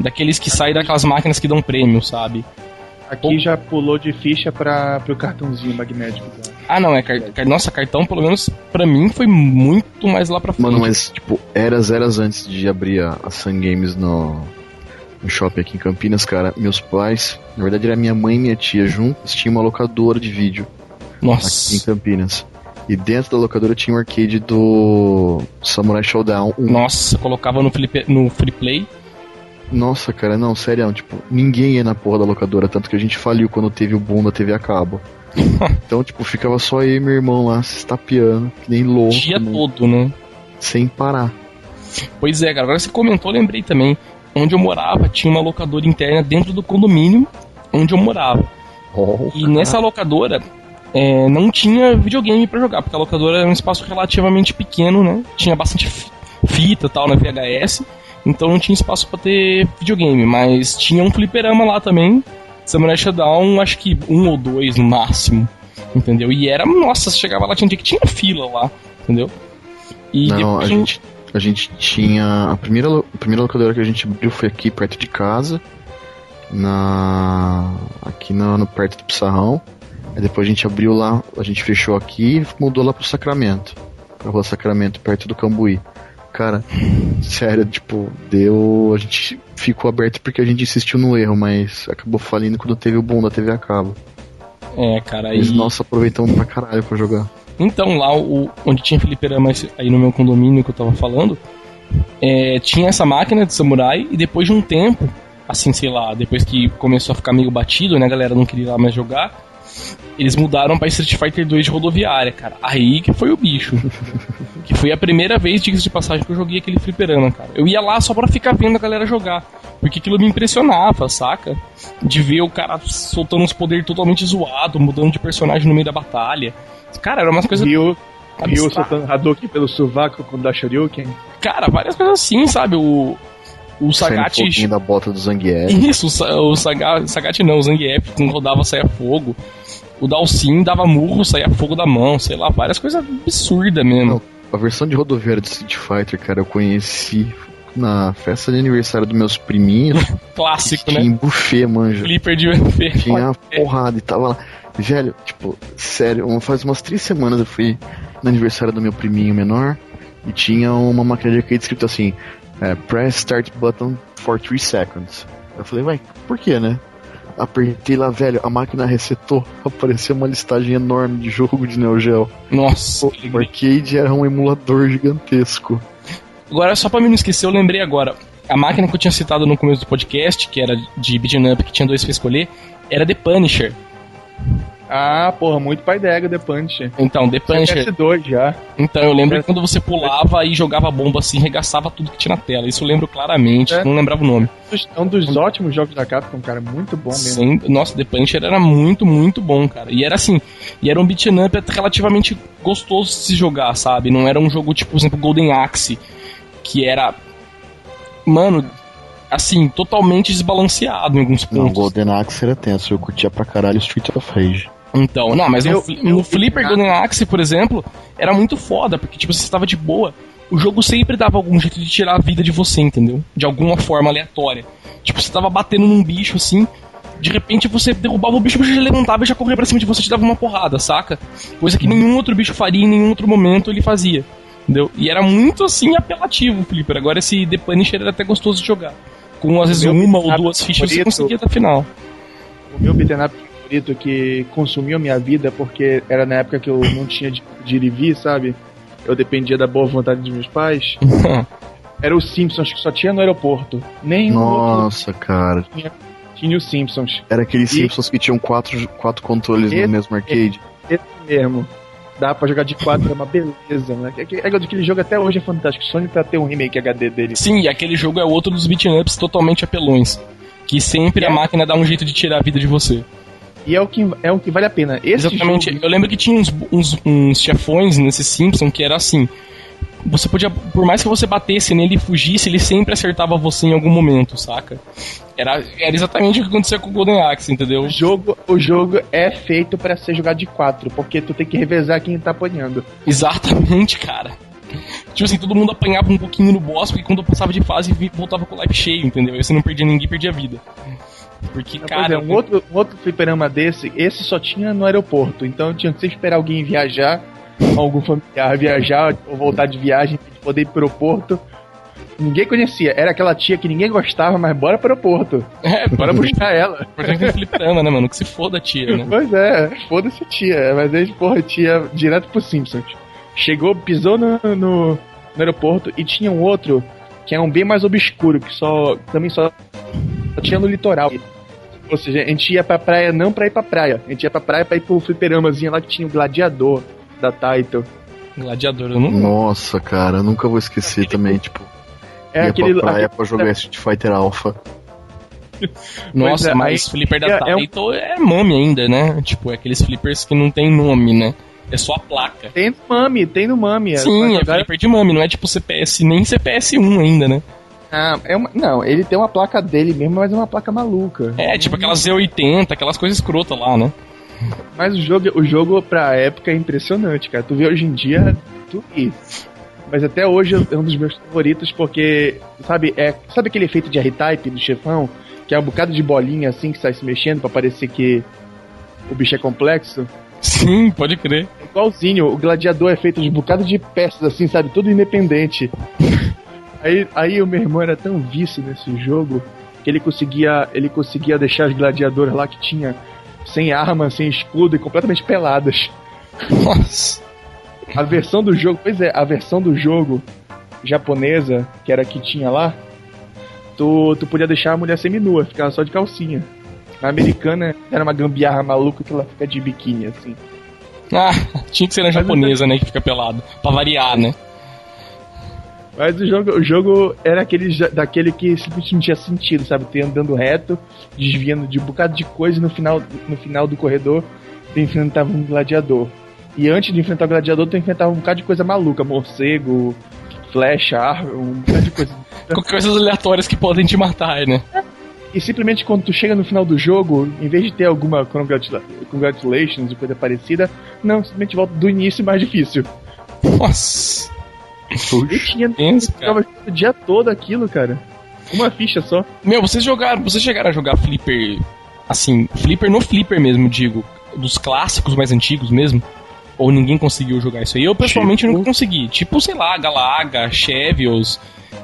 Speaker 1: daqueles que saem daquelas máquinas que dão prêmio, sabe?
Speaker 3: Aqui já pulou de ficha para o cartãozinho magnético.
Speaker 1: Já. Ah, não, é. Car nossa, cartão, pelo menos para mim, foi muito mais lá pra frente.
Speaker 2: Mano, mas, tipo, eras, eras antes de abrir a, a Sun Games no, no shopping aqui em Campinas, cara, meus pais, na verdade era minha mãe e minha tia juntos, tinham uma locadora de vídeo.
Speaker 1: Nossa.
Speaker 2: Aqui em Campinas. E dentro da locadora tinha um arcade do Samurai Showdown 1.
Speaker 1: Nossa, colocava no, flip, no Free Play
Speaker 2: nossa, cara, não, sério, tipo, ninguém ia na porra da locadora, tanto que a gente faliu quando teve o boom da TV a cabo. então, tipo, ficava só eu e meu irmão lá se estapeando, que nem louco. O
Speaker 1: dia né? todo, né?
Speaker 2: Sem parar.
Speaker 1: Pois é, cara, agora você comentou, lembrei também. Onde eu morava, tinha uma locadora interna dentro do condomínio onde eu morava. Oh, e nessa locadora é, não tinha videogame para jogar, porque a locadora era um espaço relativamente pequeno, né? Tinha bastante fita e tal na VHS. Então não tinha espaço para ter videogame, mas tinha um fliperama lá também. Samurai Shodown, acho que um ou dois no máximo. Entendeu? E era, nossa, chegava lá, tinha dia que tinha fila lá, entendeu?
Speaker 2: E não, a gente, a gente tinha. A primeira, a primeira locadora que a gente abriu foi aqui perto de casa. Na. Aqui no, no perto do Pissarrão. Aí depois a gente abriu lá, a gente fechou aqui e mudou lá pro Sacramento. Pra rua Sacramento, perto do Cambuí. Cara, sério, tipo, deu. A gente ficou aberto porque a gente insistiu no erro, mas acabou falindo quando teve o boom da TV a cabo.
Speaker 1: É, cara, aí.
Speaker 2: Mas, nossa, aproveitamos pra caralho pra jogar.
Speaker 1: Então, lá o, onde tinha fliperama aí no meu condomínio que eu tava falando, é, tinha essa máquina de samurai e depois de um tempo, assim, sei lá, depois que começou a ficar meio batido, né, a galera não queria ir lá mais jogar, eles mudaram pra Street Fighter 2 de rodoviária, cara. Aí que foi o bicho. que foi a primeira vez, diga de passagem, que eu joguei aquele fliperama, cara. Eu ia lá só pra ficar vendo a galera jogar. Porque aquilo me impressionava, saca? De ver o cara soltando uns poderes totalmente zoados, mudando de personagem no meio da batalha. Cara, era umas coisas.
Speaker 3: Viu, viu soltando Hadouken pelo sovaco quando dá Shoryuken?
Speaker 1: Cara, várias coisas assim, sabe? O. O Sagat.
Speaker 2: Um da bota do Zangief.
Speaker 1: Isso, o, o Sagat, Sagat não, o Zangief, quando rodava saia fogo. O Dalsin dava murro, saía fogo da mão, sei lá, várias coisas absurdas mesmo. Não,
Speaker 2: a versão de rodoviária do Street Fighter, cara, eu conheci na festa de aniversário dos meus priminhos.
Speaker 1: Clássico,
Speaker 2: tinha
Speaker 1: né?
Speaker 2: Tinha buffet, manja.
Speaker 1: Flipper de buffet.
Speaker 2: Tinha porrada e tava lá. Velho, tipo, sério, faz umas três semanas eu fui no aniversário do meu priminho menor e tinha uma máquina de arcade escrito assim: é, Press Start Button for 3 seconds. Eu falei, vai, por que, né? Apertei lá, velho, a máquina resetou, apareceu uma listagem enorme de jogo de Neo Geo.
Speaker 1: Nossa.
Speaker 2: O, o arcade era um emulador gigantesco.
Speaker 1: Agora, só pra mim não esquecer, eu lembrei agora. A máquina que eu tinha citado no começo do podcast, que era de beat'em up, que tinha dois pra escolher, era The Punisher.
Speaker 3: Ah, porra, muito pai d'ega The Punisher.
Speaker 1: Então, The Punisher.
Speaker 3: PS2 já.
Speaker 1: Então, eu lembro que quando você pulava e jogava bomba assim, regaçava tudo que tinha na tela. Isso eu lembro claramente, é. não lembrava o nome.
Speaker 3: É um dos ótimos jogos da Capcom, cara, muito bom mesmo. Sim,
Speaker 1: nossa, The Punisher era muito, muito bom, cara. E era assim, e era um beat'em up relativamente gostoso de se jogar, sabe? Não era um jogo tipo, por exemplo, Golden Axe, que era mano, assim, totalmente desbalanceado em alguns pontos. Não,
Speaker 2: Golden Axe era tenso, eu curtia pra caralho Street of Rage.
Speaker 1: Então, não, mas eu, no, no Flipper Golden Axe, por exemplo, era muito foda, porque tipo, você estava de boa. O jogo sempre dava algum jeito de tirar a vida de você, entendeu? De alguma forma aleatória. Tipo, você tava batendo num bicho assim, de repente você derrubava o bicho, o bicho já levantava e já corria pra cima de você e te dava uma porrada, saca? Coisa que nenhum outro bicho faria em nenhum outro momento ele fazia. Entendeu? E era muito assim apelativo o Flipper. Agora esse The Punisher era até gostoso de jogar. Com às vezes uma ou duas fichas você conseguia até a final.
Speaker 3: O meu beat'em up favorito que consumiu a minha vida porque era na época que eu não tinha de, de ir e vir, sabe? Eu dependia da boa vontade dos meus pais. era o Simpsons que só tinha no aeroporto. Nem
Speaker 2: Nossa, cara.
Speaker 3: Tinha, tinha os Simpsons.
Speaker 2: Era aqueles e... Simpsons que tinham quatro, quatro controles esse, no mesmo arcade.
Speaker 3: Esse mesmo. Dá pra jogar de quatro, é uma beleza, né? Aquele jogo até hoje é fantástico. Sony pra ter um remake HD dele.
Speaker 1: Sim, e aquele jogo é outro dos beat'em ups totalmente apelões. Que sempre é. a máquina dá um jeito de tirar a vida de você.
Speaker 3: E é o que, é o que vale a pena. Esse
Speaker 1: Exatamente.
Speaker 3: Jogo...
Speaker 1: Eu lembro que tinha uns, uns, uns chefões nesse Simpson que era assim. Você podia, por mais que você batesse nele e fugisse, ele sempre acertava você em algum momento, saca? Era, era exatamente o que acontecia com o Golden Axe, entendeu?
Speaker 3: O jogo, o jogo é feito para ser jogado de quatro, porque tu tem que revezar quem tá apanhando.
Speaker 1: Exatamente, cara. Tipo assim, todo mundo apanhava um pouquinho no boss, porque quando eu passava de fase voltava com o life cheio, entendeu? Aí você não perdia ninguém, perdia a vida. Porque, cara.
Speaker 3: É, um, outro, um outro fliperama desse, esse só tinha no aeroporto. Então tinha que esperar alguém viajar, algum familiar viajar ou voltar de viagem pra poder ir pro aeroporto. Ninguém conhecia. Era aquela tia que ninguém gostava, mas bora pro aeroporto.
Speaker 1: É, bora buscar ela. Porque tem fliperama, né, mano? Que se foda a tia, né?
Speaker 3: Pois é, foda-se a tia. Mas aí, porra, tia direto pro Simpsons. Chegou, pisou no, no, no aeroporto e tinha um outro que é um bem mais obscuro, que só também só tinha no litoral. Ou seja, a gente ia pra praia não pra ir pra praia. A gente ia pra praia pra ir pro fliperamazinho lá que tinha o gladiador da Taito.
Speaker 1: Gladiador, eu não.
Speaker 2: Nossa, cara, eu nunca vou esquecer também, tipo. É ia aquele. Pra praia aquele... pra jogar Street Fighter Alpha.
Speaker 1: Nossa, é, mas aí, flipper da é, Taito é, é mami ainda, né? Tipo, é aqueles flippers que não tem nome, né? É só a placa.
Speaker 3: Tem no Mami, tem no Mami.
Speaker 1: Sim, é flipper de Mami, não é tipo CPS, nem CPS 1 ainda, né?
Speaker 3: Ah, é uma, não, ele tem uma placa dele mesmo, mas é uma placa maluca.
Speaker 1: É, tipo aquelas Z80, aquelas coisas escrotas lá, né?
Speaker 3: Mas o jogo, o jogo pra época é impressionante, cara. Tu vê hoje em dia, tu ri. Mas até hoje é um dos meus favoritos porque, sabe, é, sabe aquele efeito de R-Type do chefão? Que é um bocado de bolinha assim que sai se mexendo para parecer que o bicho é complexo?
Speaker 1: Sim, pode crer.
Speaker 3: É igualzinho, o gladiador é feito de um bocado de peças assim, sabe? Tudo independente. Aí, aí o meu irmão era tão vício nesse jogo que ele conseguia, ele conseguia deixar as gladiadoras lá que tinha sem arma, sem escudo e completamente peladas.
Speaker 1: Nossa.
Speaker 3: A versão do jogo, pois é, a versão do jogo japonesa, que era a que tinha lá, tu, tu podia deixar a mulher seminua, ficava só de calcinha. Na americana era uma gambiarra maluca que ela fica de biquíni, assim.
Speaker 1: Ah, tinha que ser na japonesa, né? Que fica pelado. Pra variar, né?
Speaker 3: Mas o jogo, o jogo era aquele daquele que simplesmente não tinha sentido, sabe? Tem andando reto, desviando de um bocado de coisa e no final, no final do corredor tu enfrentava um gladiador. E antes de enfrentar o gladiador, tu enfrentava um bocado de coisa maluca, morcego, flecha, um bocado de coisa.
Speaker 1: Coisas aleatórias que podem te matar, né?
Speaker 3: E simplesmente quando tu chega no final do jogo, em vez de ter alguma congratula congratulations ou coisa parecida, não, simplesmente volta do início mais difícil.
Speaker 1: Nossa!
Speaker 3: Eu tinha Pensa, o dia todo aquilo, cara. Uma ficha só.
Speaker 1: Meu, vocês jogaram. Vocês chegaram a jogar Flipper. Assim, Flipper no Flipper mesmo, digo. Dos clássicos mais antigos mesmo? Ou ninguém conseguiu jogar isso aí? Eu pessoalmente tipo... nunca consegui. Tipo, sei lá, Galaga, Chevels,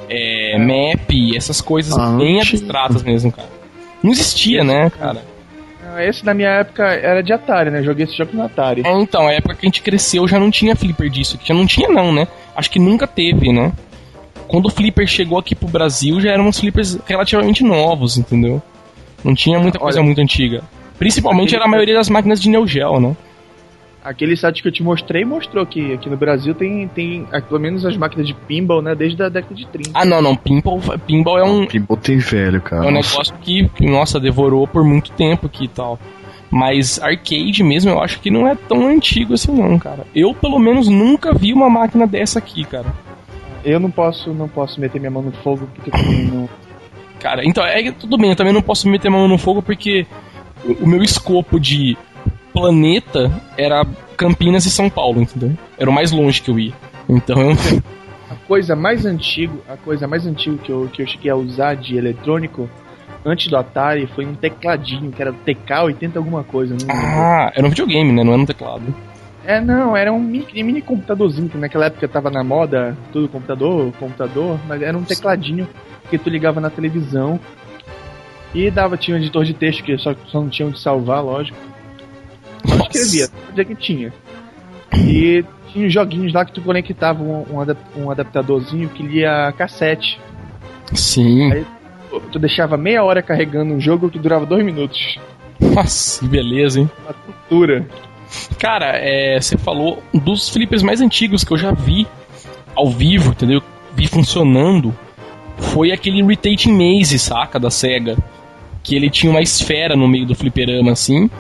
Speaker 1: é, Map, essas coisas ah, bem abstratas mesmo, cara. Não existia, né, cara?
Speaker 3: Esse na minha época era de Atari, né? joguei esse jogo no Atari.
Speaker 1: É, então, a época que a gente cresceu já não tinha flipper disso. Que já não tinha, não, né? Acho que nunca teve, né? Quando o flipper chegou aqui pro Brasil, já eram uns flippers relativamente novos, entendeu? Não tinha muita coisa Olha, muito antiga. Principalmente era a maioria das máquinas de Neo Geo, né?
Speaker 3: Aquele site que eu te mostrei mostrou que aqui no Brasil tem, tem pelo menos as máquinas de pinball, né? Desde a década de 30.
Speaker 1: Ah, não, não. Pinball, pinball é um.
Speaker 2: Pinball tem velho, cara.
Speaker 1: É um negócio que, que, nossa, devorou por muito tempo aqui e tal. Mas arcade mesmo, eu acho que não é tão antigo assim, não, cara. Eu, pelo menos, nunca vi uma máquina dessa aqui, cara.
Speaker 3: Eu não posso, não posso meter minha mão no fogo porque também não.
Speaker 1: Cara, então, é tudo bem, eu também não posso meter a mão no fogo porque o meu escopo de planeta era Campinas e São Paulo, entendeu? Era o mais longe que eu ia. Então eu...
Speaker 3: A coisa mais antiga, a coisa mais antiga que eu, que eu cheguei a usar de eletrônico antes do Atari foi um tecladinho, que era TK80 alguma coisa.
Speaker 1: ah, era um videogame, né? Não era um teclado.
Speaker 3: É, não, era um mini, mini computadorzinho, que naquela época tava na moda, tudo computador, computador, mas era um tecladinho que tu ligava na televisão e dava, tinha um editor de texto que só, só não tinha onde salvar, lógico. Só escrevia, onde é que tinha. E tinha joguinhos lá que tu conectava um, um, adaptadorzinho que lia cassete.
Speaker 1: Sim. Aí
Speaker 3: tu deixava meia hora carregando um jogo que durava dois minutos.
Speaker 1: Nossa, que beleza, hein?
Speaker 3: Uma cultura.
Speaker 1: Cara, é, você falou dos flippers mais antigos que eu já vi ao vivo, entendeu? Vi funcionando. Foi aquele Rotating Maze, saca? Da SEGA. Que ele tinha uma esfera no meio do fliperama, assim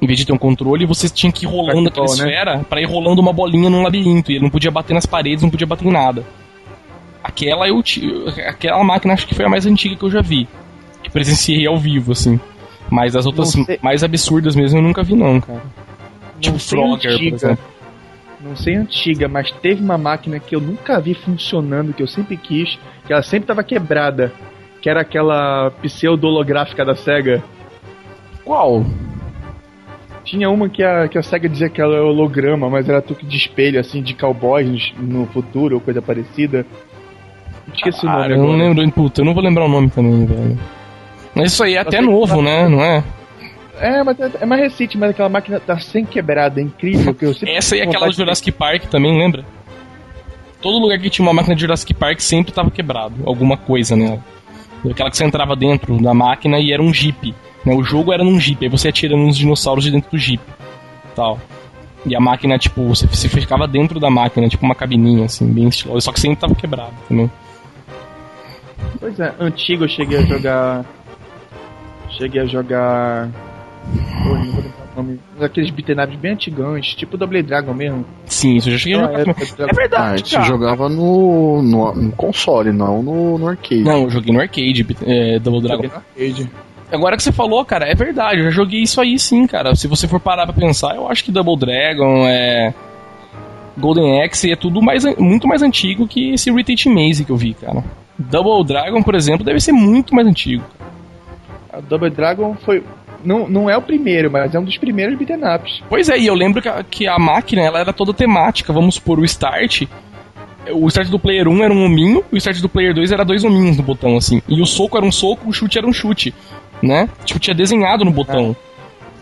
Speaker 1: em vez de ter um controle, você tinha que ir rolando aquela né? esfera para ir rolando uma bolinha num labirinto. E ele não podia bater nas paredes, não podia bater em nada. Aquela eu aquela máquina acho que foi a mais antiga que eu já vi. Que presenciei ao vivo, assim. Mas as outras mais absurdas mesmo eu nunca vi, não, cara.
Speaker 3: Não tipo Frogger, antiga. por exemplo. Não sei antiga, mas teve uma máquina que eu nunca vi funcionando, que eu sempre quis, que ela sempre estava quebrada. Que era aquela pseudo-holográfica da SEGA.
Speaker 1: Qual?
Speaker 3: Tinha uma que a, que a SEGA dizia que ela é holograma, mas era truque de espelho, assim, de cowboys no futuro ou coisa parecida.
Speaker 1: Esqueci ah, o nome. Eu não lembro, puta, eu não vou lembrar o nome também, velho. Mas isso aí é até novo, né? Não é?
Speaker 3: É, mas é, é mais recente, mas aquela máquina tá sem quebrada, é incrível. Que eu
Speaker 1: Essa aí é aquela do Jurassic Park também, lembra? Todo lugar que tinha uma máquina de Jurassic Park sempre tava quebrado, alguma coisa nela. Aquela que você entrava dentro da máquina e era um jeep. Né? O jogo era num jeep, aí você atira nos dinossauros de dentro do jeep. Tal. E a máquina, tipo, você, você ficava dentro da máquina, tipo uma cabininha, assim, bem estilosa. Só que sempre tava quebrado também.
Speaker 3: Pois é, antigo eu cheguei a jogar. Cheguei a jogar. Pô, não vou lembrar o nome. Aqueles beat'em bem antigões, tipo Double Dragon mesmo.
Speaker 1: Sim, isso eu já cheguei a jogar.
Speaker 2: É, é verdade. Ah, você jogava no, no, no, console, não no, no arcade.
Speaker 1: Não, eu joguei no arcade, é, Double Dragon. Joguei no arcade. Agora que você falou, cara, é verdade, eu já joguei isso aí sim, cara. Se você for parar pra pensar, eu acho que Double Dragon é. Golden Axe é tudo mais, muito mais antigo que esse Retake Maze que eu vi, cara. Double Dragon, por exemplo, deve ser muito mais antigo.
Speaker 3: A Double Dragon foi. Não, não é o primeiro, mas é um dos primeiros beat'em ups.
Speaker 1: Pois é, e eu lembro que a, que a máquina ela era toda temática. Vamos supor, o Start o start do player 1 era um hominho, o start do player 2 era dois hominhos no botão, assim. E o soco era um soco, o chute era um chute né? Tipo, tinha desenhado no botão.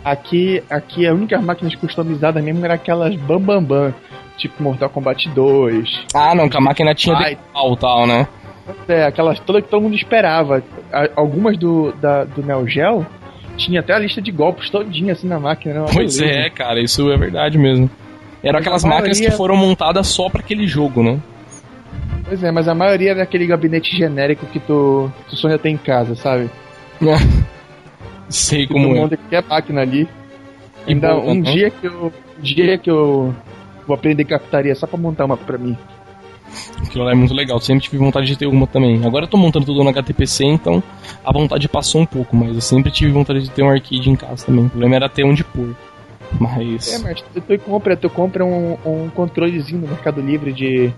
Speaker 3: É. Aqui, aqui a única máquina customizada mesmo era aquelas Bam Bam Bam, tipo Mortal Kombat 2.
Speaker 1: Ah, não, que a máquina tinha decal tal, né?
Speaker 3: É, aquelas todas que todo mundo esperava. Algumas do, da, do Neo Geo tinha até a lista de golpes todinha assim na máquina.
Speaker 1: Né? Pois beleza. é, cara, isso é verdade mesmo. Eram aquelas maioria... máquinas que foram montadas só para aquele jogo, né?
Speaker 3: Pois é, mas a maioria é daquele gabinete genérico que tu, tu sonha ter em casa, sabe?
Speaker 1: Sei que como
Speaker 3: é. qualquer máquina ali. E Ainda um não? dia que eu. Um dia que eu vou aprender captaria só pra montar uma pra mim.
Speaker 1: Aquilo lá é muito legal, sempre tive vontade de ter uma também. Agora eu tô montando tudo no HTPC, então a vontade passou um pouco, mas eu sempre tive vontade de ter um arcade em casa também. O problema era ter onde pôr. Mas.
Speaker 3: É, mas tu, tu compra, tu compra um, um controlezinho no Mercado Livre de,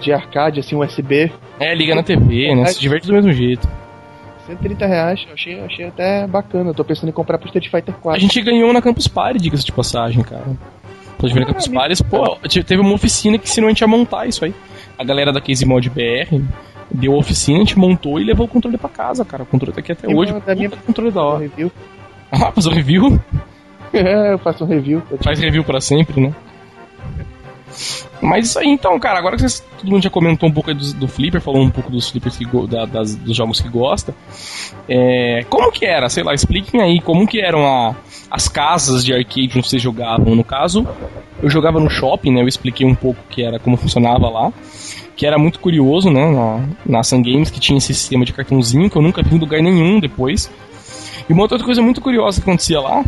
Speaker 3: de arcade, assim, USB.
Speaker 1: É, liga na TV, né? Se diverte do mesmo jeito.
Speaker 3: 130 reais, eu achei, achei até bacana. Eu tô pensando em comprar pro Street Fighter 4.
Speaker 1: A gente ganhou na Campus Party, diga-se de passagem, cara. Na Campus Party, pô, teve uma oficina que ensinou a gente a montar isso aí. A galera da Case Mod BR deu a oficina, a gente montou e levou o controle pra casa, cara. O controle tá aqui até hoje. Da minha... controle da hora. Review. Ah, faz um review?
Speaker 3: É, eu faço um review.
Speaker 1: Faz review pra sempre, né? Mas isso aí, então, cara, agora que vocês, todo mundo já comentou um pouco do, do Flipper, falou um pouco dos Flippers que, da, das, dos jogos que gosta, é, como que era? Sei lá, expliquem aí como que eram a, as casas de arcade onde vocês jogavam. No caso, eu jogava no shopping, né? Eu expliquei um pouco que era como funcionava lá. Que era muito curioso, né? Na, na Sun Games, que tinha esse sistema de cartãozinho que eu nunca vi em lugar nenhum depois. E uma outra coisa muito curiosa que acontecia lá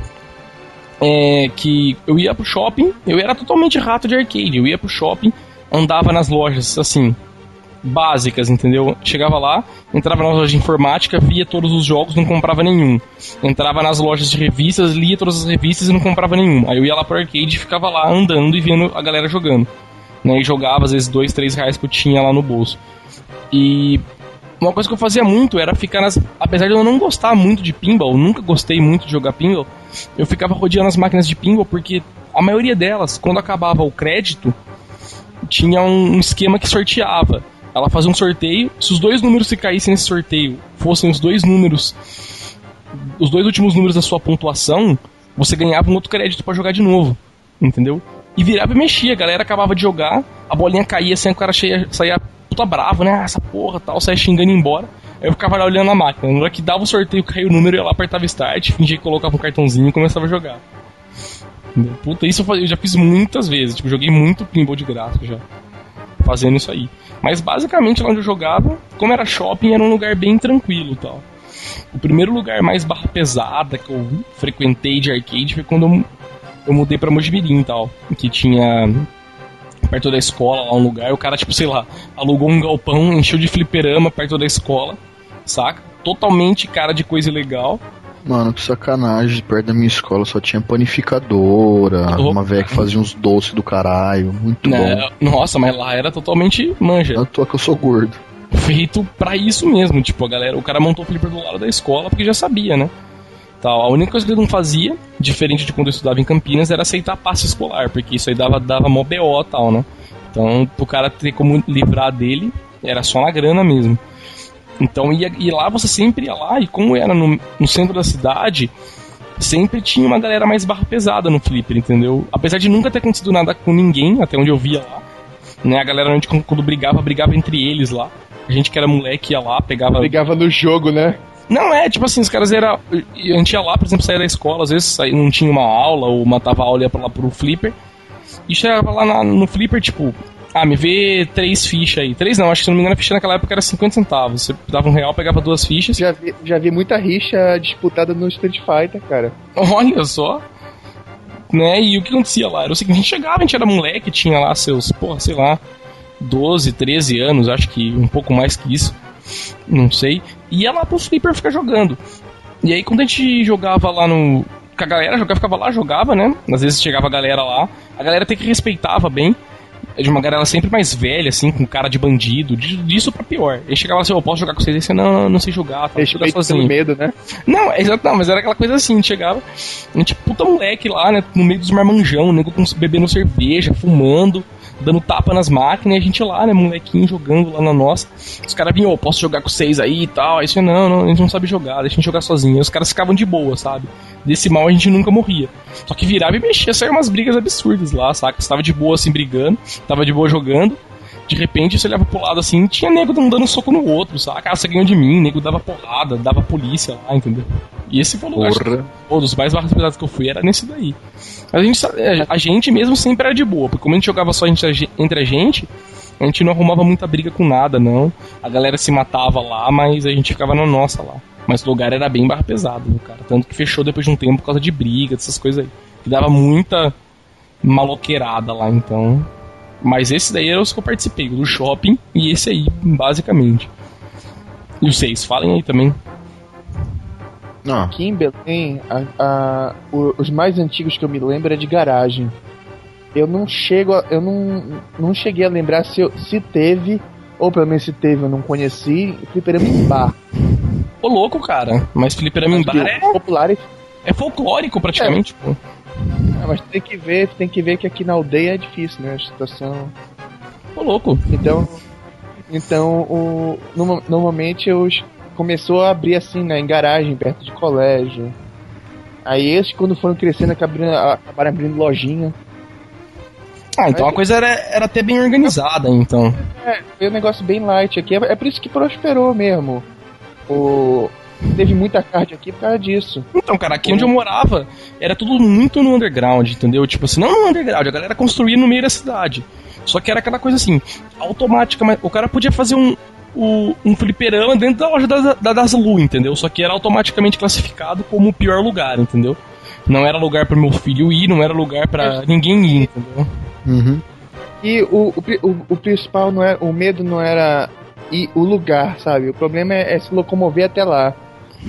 Speaker 1: é que eu ia pro shopping, eu era totalmente rato de arcade, eu ia pro shopping, andava nas lojas, assim, básicas, entendeu? Chegava lá, entrava na loja de informática, via todos os jogos, não comprava nenhum. Entrava nas lojas de revistas, lia todas as revistas e não comprava nenhum. Aí eu ia lá pro arcade e ficava lá andando e vendo a galera jogando. Né, e jogava às vezes dois, três reais que eu tinha lá no bolso. E uma coisa que eu fazia muito era ficar nas. Apesar de eu não gostar muito de pinball, nunca gostei muito de jogar pinball, eu ficava rodeando as máquinas de pinball porque a maioria delas, quando acabava o crédito, tinha um esquema que sorteava. Ela fazia um sorteio, se os dois números que caíssem nesse sorteio fossem os dois números, os dois últimos números da sua pontuação, você ganhava um outro crédito para jogar de novo, entendeu? E virava e mexia, a galera acabava de jogar, a bolinha caía assim, o cara cheia, saía puta bravo, né? Ah, essa porra tal, saia xingando e embora. Aí eu ficava lá olhando a máquina. Na hora que dava o sorteio, caiu o número, ia lá, apertava start, fingia que colocava um cartãozinho e começava a jogar. Puta, isso eu, já fiz muitas vezes. Tipo, joguei muito pinball de graça já. Fazendo isso aí. Mas basicamente lá onde eu jogava, como era shopping, era um lugar bem tranquilo tal. O primeiro lugar mais barra pesada que eu frequentei de arcade foi quando eu, eu mudei pra Mojimirim e tal. Que tinha perto da escola, lá um lugar, o cara, tipo, sei lá, alugou um galpão, encheu de fliperama perto da escola, saca? Totalmente cara de coisa ilegal.
Speaker 2: Mano, que sacanagem, perto da minha escola só tinha panificadora, Opa. uma velha que fazia uns doces do caralho, muito né?
Speaker 1: bom. Nossa, mas lá era totalmente manja.
Speaker 2: Eu tô que eu sou gordo.
Speaker 1: Feito para isso mesmo, tipo, a galera, o cara montou o flipper do lado da escola porque já sabia, né? tal. A única coisa que ele não fazia, diferente de quando eu estudava em Campinas, era aceitar passe escolar, porque isso aí dava, dava mó BO e tal, né? Então, pro cara ter como livrar dele, era só na grana mesmo. Então, ia, e lá você sempre ia lá, e como era no, no centro da cidade, sempre tinha uma galera mais barra pesada no Flipper, entendeu? Apesar de nunca ter acontecido nada com ninguém, até onde eu via lá, né? A galera, quando brigava, brigava entre eles lá. A gente que era moleque ia lá, pegava.
Speaker 3: Brigava no jogo, né?
Speaker 1: Não é, tipo assim, os caras eram. A gente ia lá, por exemplo, saía da escola, às vezes não tinha uma aula, ou matava a aula e ia pra lá pro Flipper. E chegava lá na, no Flipper, tipo, ah, me vê três fichas aí. Três não, acho que se não me engano a ficha naquela época era 50 centavos. Você dava um real, pegava duas fichas.
Speaker 3: Já vi, já vi muita rixa disputada no Street Fighter, cara.
Speaker 1: Olha só. Né, e o que acontecia lá? Era o seguinte, a gente chegava, a gente era moleque, tinha lá seus, porra, sei lá, 12, 13 anos, acho que um pouco mais que isso não sei, ia lá pro Flipper ficar jogando. E aí quando a gente jogava lá no. Com a galera, jogava, ficava lá, jogava, né? Às vezes chegava a galera lá, a galera até que respeitava bem. De uma galera sempre mais velha, assim, com cara de bandido, disso pra pior. Ele chegava assim, eu posso jogar com vocês? E você, não, não, não sei jogar, tá?
Speaker 3: Respeito sozinho. medo, né?
Speaker 1: Não, é exato, não, mas era aquela coisa assim, chegava, a gente, puta moleque lá, né, no meio dos marmanjão, nego bebendo cerveja, fumando, dando tapa nas máquinas e a gente lá, né, molequinho jogando lá na nossa. Os caras vinham, oh, posso jogar com vocês aí e tal. Aí você, não, não, a gente não sabe jogar, deixa a gente jogar sozinho. Aí os caras ficavam de boa, sabe? Desse mal a gente nunca morria. Só que virava e mexia, saia umas brigas absurdas lá, saca? Você tava de boa assim brigando, tava de boa jogando. de repente você olhava pro lado assim, tinha nego dando soco no outro, saca? Ah, você ganhou de mim, nego dava porrada, dava polícia lá, entendeu? E esse foi o lugar. Porra. Pô, dos mais barras pesados que eu fui era nesse daí. A gente, a gente mesmo sempre era de boa, porque como a gente jogava só entre a gente, a gente não arrumava muita briga com nada, não. A galera se matava lá, mas a gente ficava na nossa lá. Mas o lugar era bem barra pesado, cara. Tanto que fechou depois de um tempo por causa de briga, dessas coisas aí. Que dava muita maloqueirada lá, então. Mas esse daí era os que eu participei, do shopping e esse aí, basicamente. E vocês, falem aí também.
Speaker 3: Não. Aqui em Belém, a, a, os mais antigos que eu me lembro é de garagem. Eu não chego, a, eu não, não cheguei a lembrar se, eu, se teve, ou pelo menos se teve, eu não conheci, fliperama em bar.
Speaker 1: Ô louco, cara, mas fliperama em bar é... Popular e... É folclórico praticamente, é. pô.
Speaker 3: É, mas tem que ver, tem que ver que aqui na aldeia é difícil, né? A situação.
Speaker 1: Ô louco.
Speaker 3: Então, então o, no, normalmente eu começou a abrir assim, né, em garagem, perto de colégio. Aí esses, quando foram crescendo, acabaram, acabaram abrindo lojinha.
Speaker 1: Ah, então Mas, a coisa era, era até bem organizada, então.
Speaker 3: É, foi um negócio bem light aqui. É, é por isso que prosperou mesmo. O, teve muita card aqui por causa disso.
Speaker 1: Então, cara, aqui onde eu morava, era tudo muito no underground, entendeu? Tipo assim, não no underground, a galera construía no meio da cidade. Só que era aquela coisa assim, automática, mas o cara podia fazer um, um, um fliperama dentro da loja da, da Daslu, entendeu? Só que era automaticamente classificado como o pior lugar, entendeu? Não era lugar para meu filho ir, não era lugar para é. ninguém ir, entendeu?
Speaker 3: Uhum. E o, o, o, principal não é, o medo não era ir o lugar, sabe? O problema é, é se locomover até lá.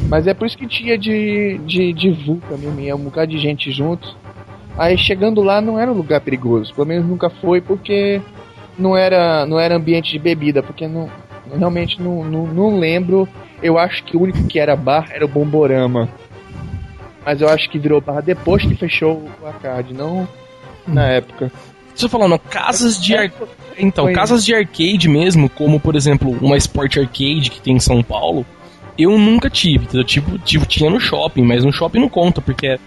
Speaker 3: Mas é por isso que tinha de, de, de vulca mesmo, ia um bocado de gente junto. Aí chegando lá não era um lugar perigoso, pelo menos nunca foi porque não era, não era ambiente de bebida, porque não, realmente não, não, não lembro. Eu acho que o único que era bar era o Bomborama. Mas eu acho que virou bar depois que fechou o arcade, não na hum. época.
Speaker 1: Você falando, casas de ar... então, casas de arcade mesmo, como por exemplo, uma Sport Arcade que tem em São Paulo, eu nunca tive, entendeu? Tipo, tipo, tinha no shopping, mas no shopping não conta, porque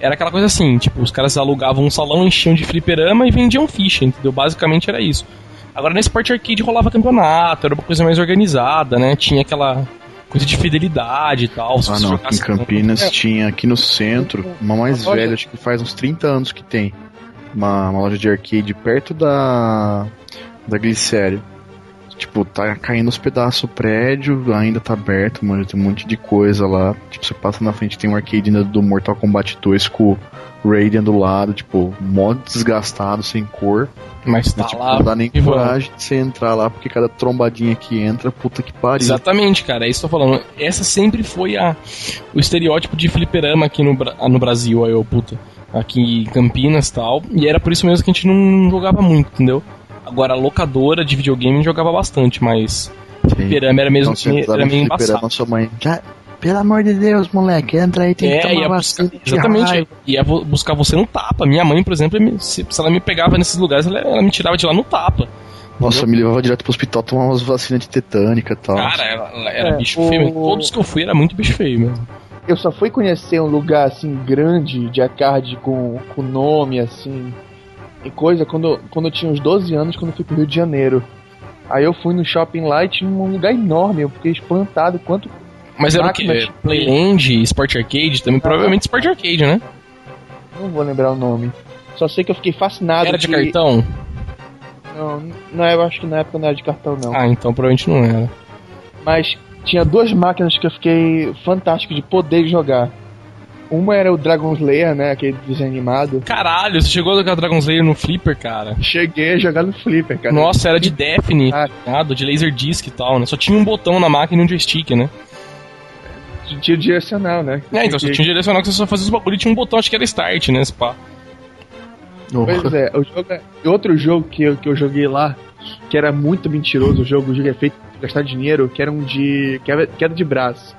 Speaker 1: era aquela coisa assim, tipo, os caras alugavam um salão, enchiam de fliperama e vendiam ficha, entendeu? Basicamente era isso. Agora nesse Sport Arcade rolava campeonato, era uma coisa mais organizada, né? Tinha aquela coisa de fidelidade e tal.
Speaker 2: Ah, não, aqui em Campinas com... tinha aqui no centro, uma mais velha, acho que faz uns 30 anos que tem. Uma, uma loja de arcade perto da da Glicério. Tipo, tá caindo os pedaços o prédio, ainda tá aberto, mano, tem um monte de coisa lá. Tipo, você passa na frente, tem um arcade do Mortal Kombat 2 com o Raiden do lado, tipo, mó desgastado, sem cor.
Speaker 1: Mas tá
Speaker 2: tipo,
Speaker 1: lá.
Speaker 2: Não dá nem coragem de você entrar lá, porque cada trombadinha que entra, puta que pariu.
Speaker 1: Exatamente, cara, é isso que eu tô falando. Essa sempre foi a, o estereótipo de fliperama aqui no, no Brasil, aí, eu, puta. Aqui em Campinas e tal. E era por isso mesmo que a gente não jogava muito, entendeu? Agora, a locadora de videogame jogava bastante, mas fliperama era mesmo
Speaker 2: então, meio, era meio embaçado. Sua mãe, já, pelo amor de Deus, moleque, entra aí, tem é, que tomar ia
Speaker 1: buscar, Exatamente, ia buscar você no tapa. Minha mãe, por exemplo, se, se ela me pegava nesses lugares, ela, ela me tirava de lá no tapa.
Speaker 2: Nossa, Entendeu? me levava direto pro hospital tomar umas vacinas de tetânica e tal.
Speaker 1: Cara, ela, ela era é, bicho o... feio. Todos que eu fui era muito bicho feio mesmo.
Speaker 3: Eu só fui conhecer um lugar assim grande de arcade com, com nome assim e coisa quando, quando eu tinha uns 12 anos, quando eu fui pro Rio de Janeiro. Aí eu fui no shopping lá e tinha um lugar enorme, eu fiquei espantado quanto.
Speaker 1: Mas era o que? Playland, Sport Arcade, também provavelmente Sport Arcade, né?
Speaker 3: Não vou lembrar o nome. Só sei que eu fiquei fascinado.
Speaker 1: Era de que... cartão?
Speaker 3: Não, não, eu acho que na época não era de cartão, não.
Speaker 1: Ah, então provavelmente não era.
Speaker 3: Mas tinha duas máquinas que eu fiquei fantástico de poder jogar. Uma era o Dragon Slayer, né? Aquele desenho animado.
Speaker 1: Caralho, você chegou a jogar Dragon Slayer no Flipper, cara?
Speaker 3: Cheguei a jogar no Flipper, cara.
Speaker 1: Nossa, era de Daphne, ah. de Laserdisc e tal, né? Só tinha um botão na máquina e um joystick, né?
Speaker 3: Tinha direcional, né?
Speaker 1: É, então só tinha direcional que você só fazia os bagulho e tinha um botão, acho que era Start, né? Spa.
Speaker 3: Pois é, o jogo, é, outro jogo que eu, que eu joguei lá, que era muito mentiroso, o jogo, o jogo é feito pra gastar dinheiro, que era um de. que era, que era de braço.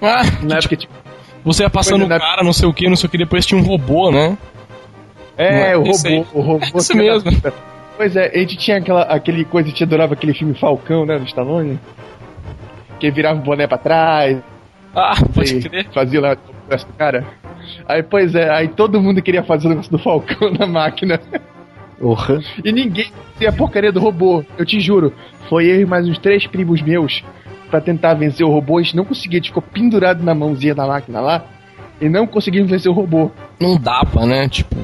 Speaker 1: Ah, Na época, tipo, você ia passando o cara, não sei o que, não sei o que, depois tinha um robô, né?
Speaker 3: É, o robô, o robô.
Speaker 1: É isso mesmo.
Speaker 3: Era... Pois é, a gente tinha aquela aquele coisa, a gente adorava aquele filme Falcão, né, do Stallone. Que virava o boné pra trás.
Speaker 1: Ah, pode crer.
Speaker 3: Fazia lá o cara. Aí, pois é, aí todo mundo queria fazer o negócio do Falcão na máquina. Uhum. E ninguém tem a porcaria do robô. Eu te juro. Foi eu e mais uns três primos meus para tentar vencer o robô. A gente não conseguia, a gente ficou pendurado na mãozinha da máquina lá. E não conseguimos vencer o robô.
Speaker 1: Não dava, né? Tipo,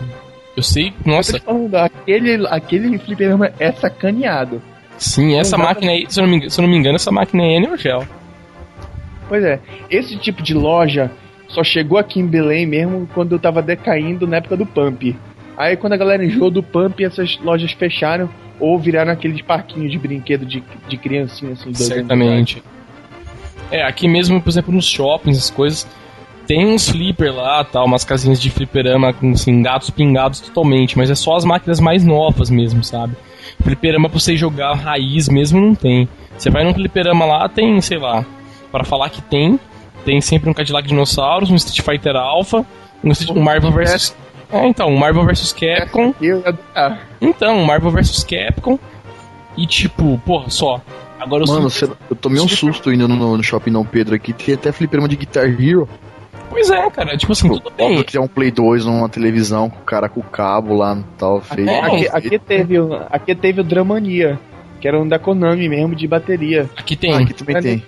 Speaker 1: eu sei, nossa.
Speaker 3: Falando, aquele, aquele fliperama é sacaneado.
Speaker 1: Sim, essa máquina aí, se eu, me, se eu, não me engano, essa máquina é Neo Geo.
Speaker 3: Pois é, esse tipo de loja só chegou aqui em Belém mesmo quando eu tava decaindo na época do Pump. Aí quando a galera enjoou do Pump, essas lojas fecharam ou viraram aqueles parquinhos de brinquedo de, de criancinha assim.
Speaker 1: Certamente. É, aqui mesmo, por exemplo, nos shoppings, as coisas, tem uns flipper lá, tal, umas casinhas de fliperama com assim, gatos pingados totalmente, mas é só as máquinas mais novas mesmo, sabe? Fliperama pra você jogar raiz mesmo não tem. Você vai num fliperama lá, tem, sei lá, para falar que tem, tem sempre um Cadillac Dinossauros, um Street Fighter Alpha, um, um Marvel vs. É, então, um Marvel vs Capcom. Então, um Marvel vs Capcom. E tipo, porra, só. Agora
Speaker 2: eu Mano, sou... eu tomei um susto indo no, no Shopping Não Pedro aqui. Tem até fliperama de Guitar Hero.
Speaker 1: Pois é, cara. Tipo assim, tudo bem.
Speaker 2: que é um Play 2 numa televisão com o cara com o cabo lá e tal.
Speaker 3: Feio. É, aqui, aqui, teve, aqui teve o Dramania, que era um da Konami mesmo, de bateria.
Speaker 1: Aqui tem.
Speaker 2: Ah, aqui também tem.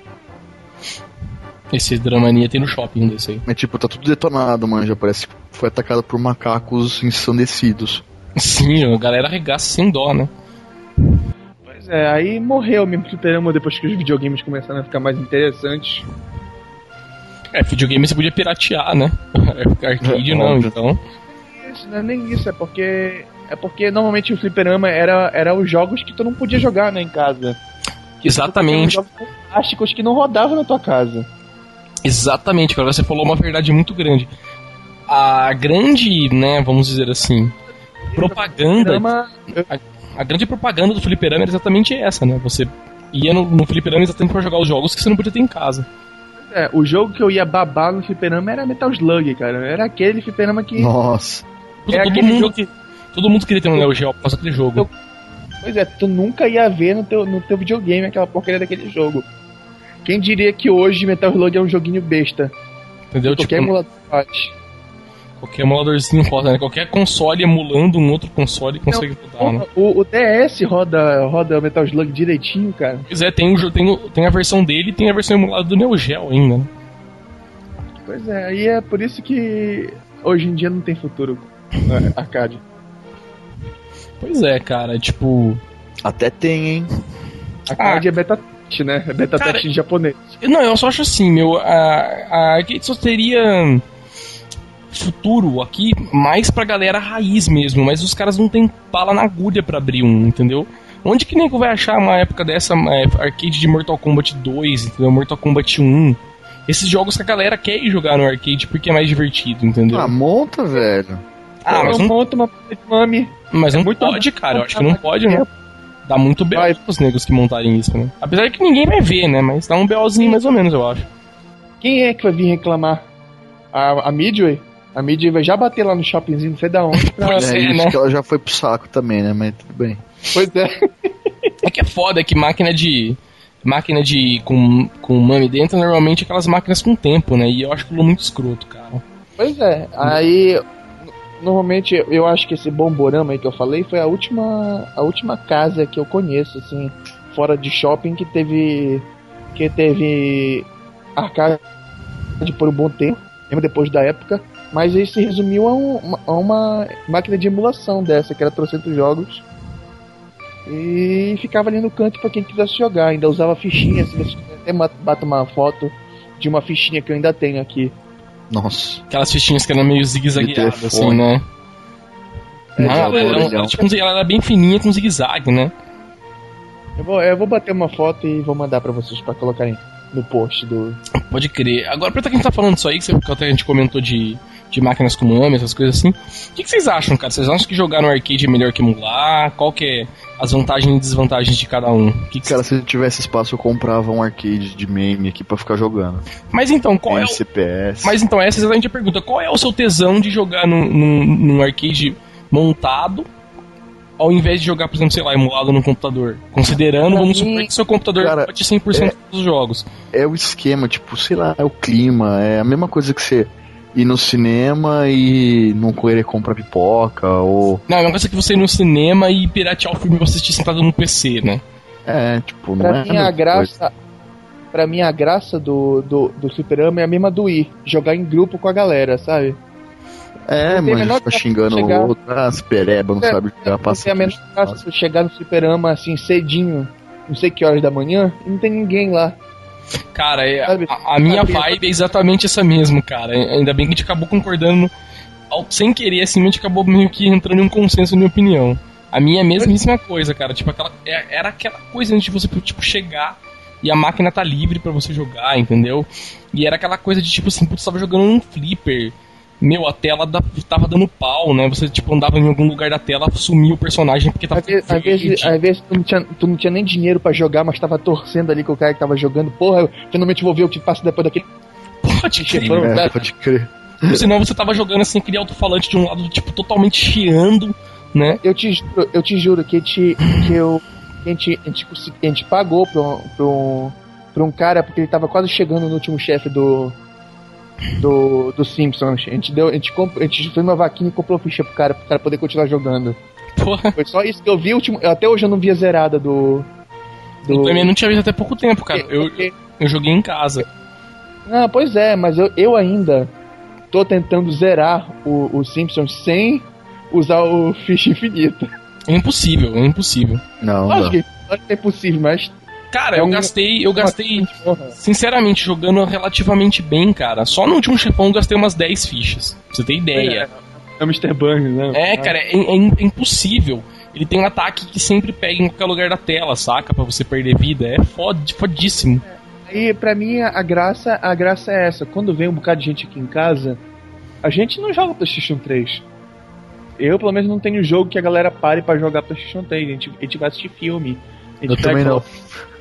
Speaker 1: Esse Dramania tem no shopping desse aí.
Speaker 2: É tipo, tá tudo detonado, mano. Já parece que foi atacado por macacos ensandecidos.
Speaker 1: Sim, a galera arregaça sem dó, né?
Speaker 3: Pois é, aí morreu mesmo fliperama depois que os videogames começaram a ficar mais interessantes.
Speaker 1: É, videogame você podia piratear, né? Arcade é, não, então.
Speaker 3: Isso, não é nem isso, é porque. É porque normalmente o fliperama era, era os jogos que tu não podia jogar, né, em casa.
Speaker 1: Exatamente. Jogos
Speaker 3: fantásticos que não rodavam na tua casa.
Speaker 1: Exatamente, cara, você falou uma verdade muito grande. A grande, né, vamos dizer assim, propaganda. A, a grande propaganda do fliperama era exatamente essa, né? Você ia no, no fliperama exatamente pra jogar os jogos que você não podia ter em casa.
Speaker 3: É, o jogo que eu ia babar no fliperama era Metal Slug, cara. Era aquele fliperama que.
Speaker 2: Nossa.
Speaker 1: É todo, mundo, que... todo mundo queria ter um Neo Geo por causa daquele jogo. Eu...
Speaker 3: Pois é, tu nunca ia ver no teu, no teu videogame aquela porcaria daquele jogo. Quem diria que hoje Metal Slug é um joguinho besta?
Speaker 1: Entendeu?
Speaker 3: Qualquer tipo, emulador faz.
Speaker 1: Qualquer emuladorzinho roda, né? Qualquer console emulando um outro console consegue
Speaker 3: rodar, né? O, o, DS roda, roda Metal Slug direitinho, cara.
Speaker 1: Pois é, tem, o, tem, tem a versão dele e tem a versão emulada do Neo Geo ainda, né?
Speaker 3: Pois é, aí é por isso que hoje em dia não tem futuro né, arcade.
Speaker 1: Pois é, cara, tipo.
Speaker 2: Até tem, hein?
Speaker 3: Arcade ah, é beta teste, né? É beta cara, teste em japonês.
Speaker 1: Não, eu só acho assim, meu. A, a arcade só teria futuro aqui mais pra galera raiz mesmo, mas os caras não tem bala na agulha para abrir um, entendeu? Onde que nego vai achar uma época dessa é, arcade de Mortal Kombat 2, entendeu? Mortal Kombat 1. Esses jogos que a galera quer ir jogar no arcade porque é mais divertido, entendeu?
Speaker 2: Ah, monta, velho.
Speaker 3: Ah, mas não monta uma mami.
Speaker 1: Mas é não muito pode, cara. Eu acho que não pode, né? Dá muito BO pros negros que montarem isso, né? Apesar de que ninguém vai ver, né? Mas dá um BOzinho mais ou menos, eu acho.
Speaker 3: Quem é que vai vir reclamar? A, a Midway? A mídia vai já bater lá no shoppingzinho, não sei da onde.
Speaker 2: Pra... É, ser, né? que ela já foi pro saco também, né? Mas tudo bem.
Speaker 3: Pois é.
Speaker 1: é que é foda, é que máquina de. Máquina de. com, com mame dentro, normalmente é aquelas máquinas com tempo, né? E eu acho aquilo muito escroto, cara.
Speaker 3: Pois é, aí. Normalmente eu acho que esse bomborama aí que eu falei foi a última. a última casa que eu conheço, assim, fora de shopping que teve. que teve arcade por um bom tempo, mesmo depois da época. Mas ele se resumiu a, um, a uma máquina de emulação dessa, que era trocentos jogos. E ficava ali no canto para quem quisesse jogar. Ainda usava fichinhas, assim, até bato uma foto de uma fichinha que eu ainda tenho aqui.
Speaker 2: Nossa.
Speaker 1: Aquelas fichinhas que eram meio zigue-zagueadas, assim, né? É, Não, ela, era, tipo, ela era bem fininha com zigue-zague, né?
Speaker 3: Eu vou, eu vou bater uma foto e vou mandar para vocês para colocarem no post do.
Speaker 1: Pode crer. Agora, pra quem tá falando isso aí, que até a gente comentou de de máquinas como AMI, essas coisas assim. O que, que, vocês acham, cara? Vocês acham que jogar no arcade é melhor que emular? Qual que é as vantagens e desvantagens de cada um?
Speaker 2: Que que cara, se tivesse espaço, eu comprava um arcade de meme aqui para ficar jogando.
Speaker 1: Mas então, qual é o...
Speaker 2: CPS.
Speaker 1: Mas então, essa é exatamente a pergunta. Qual é o seu tesão de jogar num, num, num arcade montado ao invés de jogar, por exemplo, sei lá, emulado no computador. Considerando, pra vamos mim, supor que seu computador cara, bate 100% é, dos jogos.
Speaker 2: É o esquema, tipo, sei lá, é o clima, é a mesma coisa que você ir no cinema e não querer comprar pipoca ou.
Speaker 1: Não, é uma coisa que você ir no cinema e piratear o filme e você assistir sentado no PC, né?
Speaker 2: É, tipo, não
Speaker 3: pra
Speaker 2: é.
Speaker 3: Mim, a graça, coisa. pra mim, a graça do, do, do fliperama é a mesma do Wii. Jogar em grupo com a galera, sabe?
Speaker 2: É, mas a gente tá xingando o outro, ah, pereba, não é, sabe jogar, passa. Tem a
Speaker 3: menos graça chegar no fliperama assim cedinho, não sei que horas da manhã, e não tem ninguém lá.
Speaker 1: Cara, é, a, a, minha vibe é exatamente essa mesmo, cara. Ainda bem que a gente acabou concordando sem querer, assim, a gente acabou meio que entrando em um consenso, na minha opinião. A minha é a mesmíssima coisa, cara. Tipo, aquela, é, era aquela coisa de você, tipo, chegar e a máquina tá livre para você jogar, entendeu? E era aquela coisa de, tipo assim, putz, tava jogando um flipper meu, a tela da, tava dando pau, né? Você, tipo, andava em algum lugar da tela, sumia o personagem porque tava.
Speaker 3: Às vezes, às vezes tu, não tinha, tu não tinha nem dinheiro para jogar, mas tava torcendo ali com o cara que tava jogando. Porra, eu finalmente vou ver o que passa depois daquele.
Speaker 1: Pode crer, chefão, é, pode crer. Senão você tava jogando assim, aquele alto-falante de um lado, tipo, totalmente chiando, né?
Speaker 3: Eu te, eu te juro que, te, que eu. A, gente, a, gente, a gente pagou pra um, pra, um, pra um cara, porque ele tava quase chegando no último chefe do do, do Simpsons. A gente, deu, a, gente comp, a gente fez uma vaquinha e comprou ficha pro cara, pro cara poder continuar jogando. Porra. Foi só isso que eu vi. Último, até hoje eu não vi a zerada do.
Speaker 1: do... Eu também não tinha visto até pouco tempo, cara. Eu, eu joguei em casa.
Speaker 3: Ah, pois é, mas eu, eu ainda tô tentando zerar o, o Simpsons sem usar o ficha infinita.
Speaker 1: É impossível, é impossível.
Speaker 2: Não, Acho não.
Speaker 3: que é possível, mas
Speaker 1: Cara, é eu gastei, eu gastei, sinceramente, jogando relativamente bem, cara. Só no último chefão eu gastei umas 10 fichas. Pra você ter ideia.
Speaker 3: É, é o Mr. Burns, né?
Speaker 1: É, cara, é, é, é, impossível. Ele tem um ataque que sempre pega em qualquer lugar da tela, saca? Pra você perder vida. É fod, fodíssimo.
Speaker 3: E pra mim a graça, a graça é essa. Quando vem um bocado de gente aqui em casa, a gente não joga PlayStation 3. Eu, pelo menos, não tenho jogo que a galera pare para jogar PlayStation 3. A gente, a gente vai assistir filme.
Speaker 2: eu também não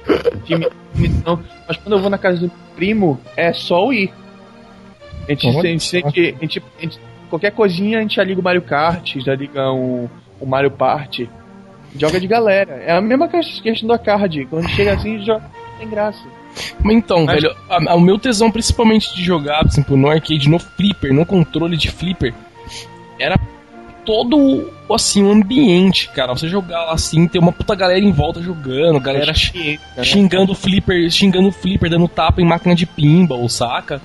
Speaker 3: não. Mas quando eu vou na casa do primo, é só o ir. A gente, a gente, a gente, a gente, qualquer coisinha a gente já liga o Mario Kart, já liga o, o Mario Party. Joga de galera. É a mesma questão da card. Quando chega assim, já tem graça.
Speaker 1: Então, Mas... velho, o meu tesão principalmente de jogar, por exemplo, no arcade, no flipper, no controle de flipper, era todo assim, o um ambiente, cara. Você jogar lá assim, ter uma puta galera em volta jogando, galera né? xingando o flipper, xingando o flipper, dando tapa em máquina de pinball, saca?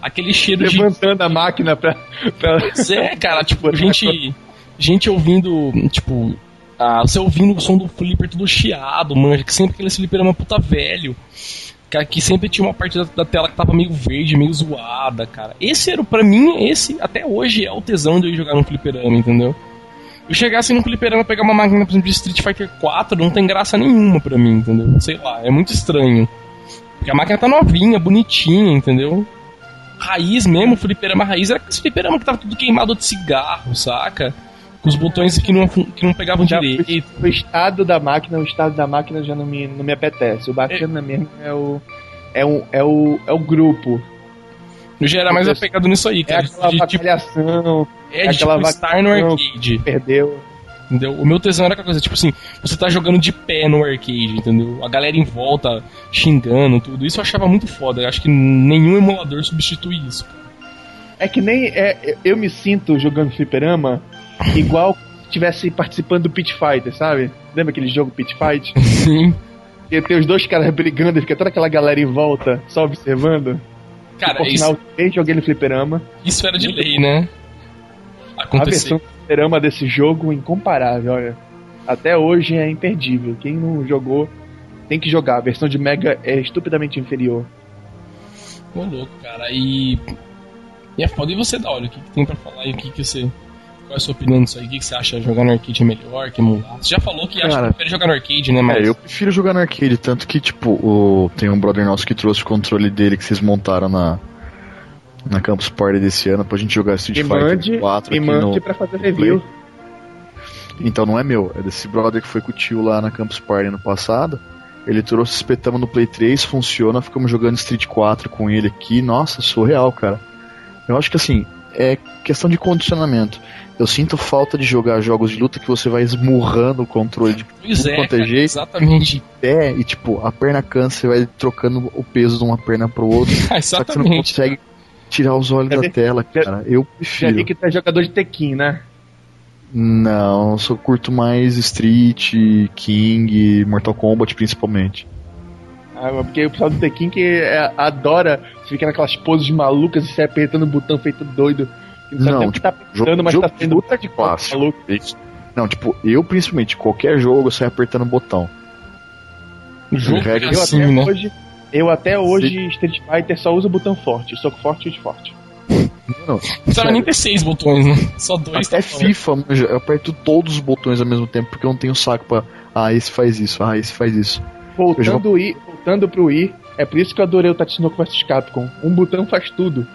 Speaker 1: Aquele cheiro
Speaker 3: Levantando de. Levantando a máquina pra. pra...
Speaker 1: Pois é, cara, tipo, gente. Gente ouvindo, tipo. Ah, você ouvindo o som do flipper tudo chiado, manja, que sempre aquele flipper é uma puta velho. Cara, que sempre tinha uma parte da, da, tela que tava meio verde, meio zoada, cara. Esse era, pra mim, esse até hoje é o tesão de eu ir jogar no fliperama, entendeu? Eu chegasse no fliperama pegar uma máquina, por exemplo, de Street Fighter 4, não tem graça nenhuma pra mim, entendeu? Sei lá, é muito estranho. Porque a máquina tá novinha, bonitinha, entendeu? Raiz mesmo, fliperama raiz, era aquele fliperama que tava tudo queimado de cigarro, saca? Com os botões que não, que não pegavam já direito.
Speaker 3: O estado da máquina, o estado da máquina já não me, não me apetece. O bacana é. mesmo é o, é, o, é, o, é o grupo.
Speaker 1: No geral, é mais apegado nisso aí, cara.
Speaker 3: É aquela de, tipo,
Speaker 1: é, de tipo, estar no arcade.
Speaker 3: Perdeu.
Speaker 1: Entendeu? O meu tesão era aquela coisa, tipo assim, você tá jogando de pé no arcade, entendeu? A galera em volta xingando, tudo. Isso eu achava muito foda. Eu acho que nenhum emulador substitui isso.
Speaker 3: É que nem. É, eu me sinto jogando fliperama igual se estivesse participando do Pit Fighter, sabe? Lembra aquele jogo Pit Fight?
Speaker 1: Sim.
Speaker 3: E tem os dois caras brigando e fica toda aquela galera em volta, só observando.
Speaker 1: Cara, e, por isso...
Speaker 3: final, joguei no fliperama.
Speaker 1: Isso era de lei, né?
Speaker 3: Acontecer. A versão fliperama desse jogo incomparável, olha. Até hoje é imperdível. Quem não jogou tem que jogar. A versão de Mega é estupidamente inferior.
Speaker 1: Ô louco, cara. E. E é foda. E você, da olha, o que, que tem pra falar e o que, que você. Qual é a sua opinião nisso aí? O que, que você acha? Jogar no arcade é melhor que emular? Você já falou que acha que prefere jogar no arcade, né?
Speaker 2: Mas... É, eu prefiro jogar no arcade, tanto que, tipo, o... tem um brother nosso que trouxe o controle dele que vocês montaram na, na Campus Party desse ano pra gente jogar Street Fighter mande, 4
Speaker 3: aqui mande
Speaker 2: no,
Speaker 3: pra fazer review.
Speaker 2: Então não é meu, é desse brother que foi com o tio lá na Campus Party ano passado. Ele trouxe, espetamos no Play 3, funciona, ficamos jogando Street 4 com ele aqui. Nossa, surreal, cara. Eu acho que assim, é questão de condicionamento. Eu sinto falta de jogar jogos de luta que você vai esmurrando o controle de
Speaker 1: pois é, quanto é jeito. Exatamente.
Speaker 2: De pé, e tipo, a perna cansa, você vai trocando o peso de uma perna pro outro.
Speaker 1: exatamente. Só que você não
Speaker 2: consegue tirar os olhos da tela, cara. Eu prefiro.
Speaker 3: Já vi que tu é jogador de Tekken, né?
Speaker 2: Não, eu só curto mais Street, King, Mortal Kombat principalmente.
Speaker 3: Ah, porque o pessoal do Tekken que é, adora ficar naquelas poses malucas e se apertando o botão feito doido.
Speaker 2: Não, não tipo, tá apertando, mas tá sendo luta de classe. Não, tipo, eu principalmente, qualquer jogo eu saio apertando o botão.
Speaker 3: Jogo eu assim, né? hoje, eu até hoje, Sim. Street Fighter só usa o botão forte, soco forte e forte.
Speaker 1: Não, não nem ter seis botões, né? Só dois.
Speaker 2: Até tá FIFA, eu aperto todos os botões ao mesmo tempo porque eu não tenho saco pra. Ah, esse faz isso, ah, esse faz isso.
Speaker 3: Voltando, jogo... I, voltando pro I, é por isso que eu adorei o Tatsunoko vs Capcom. Um botão faz tudo.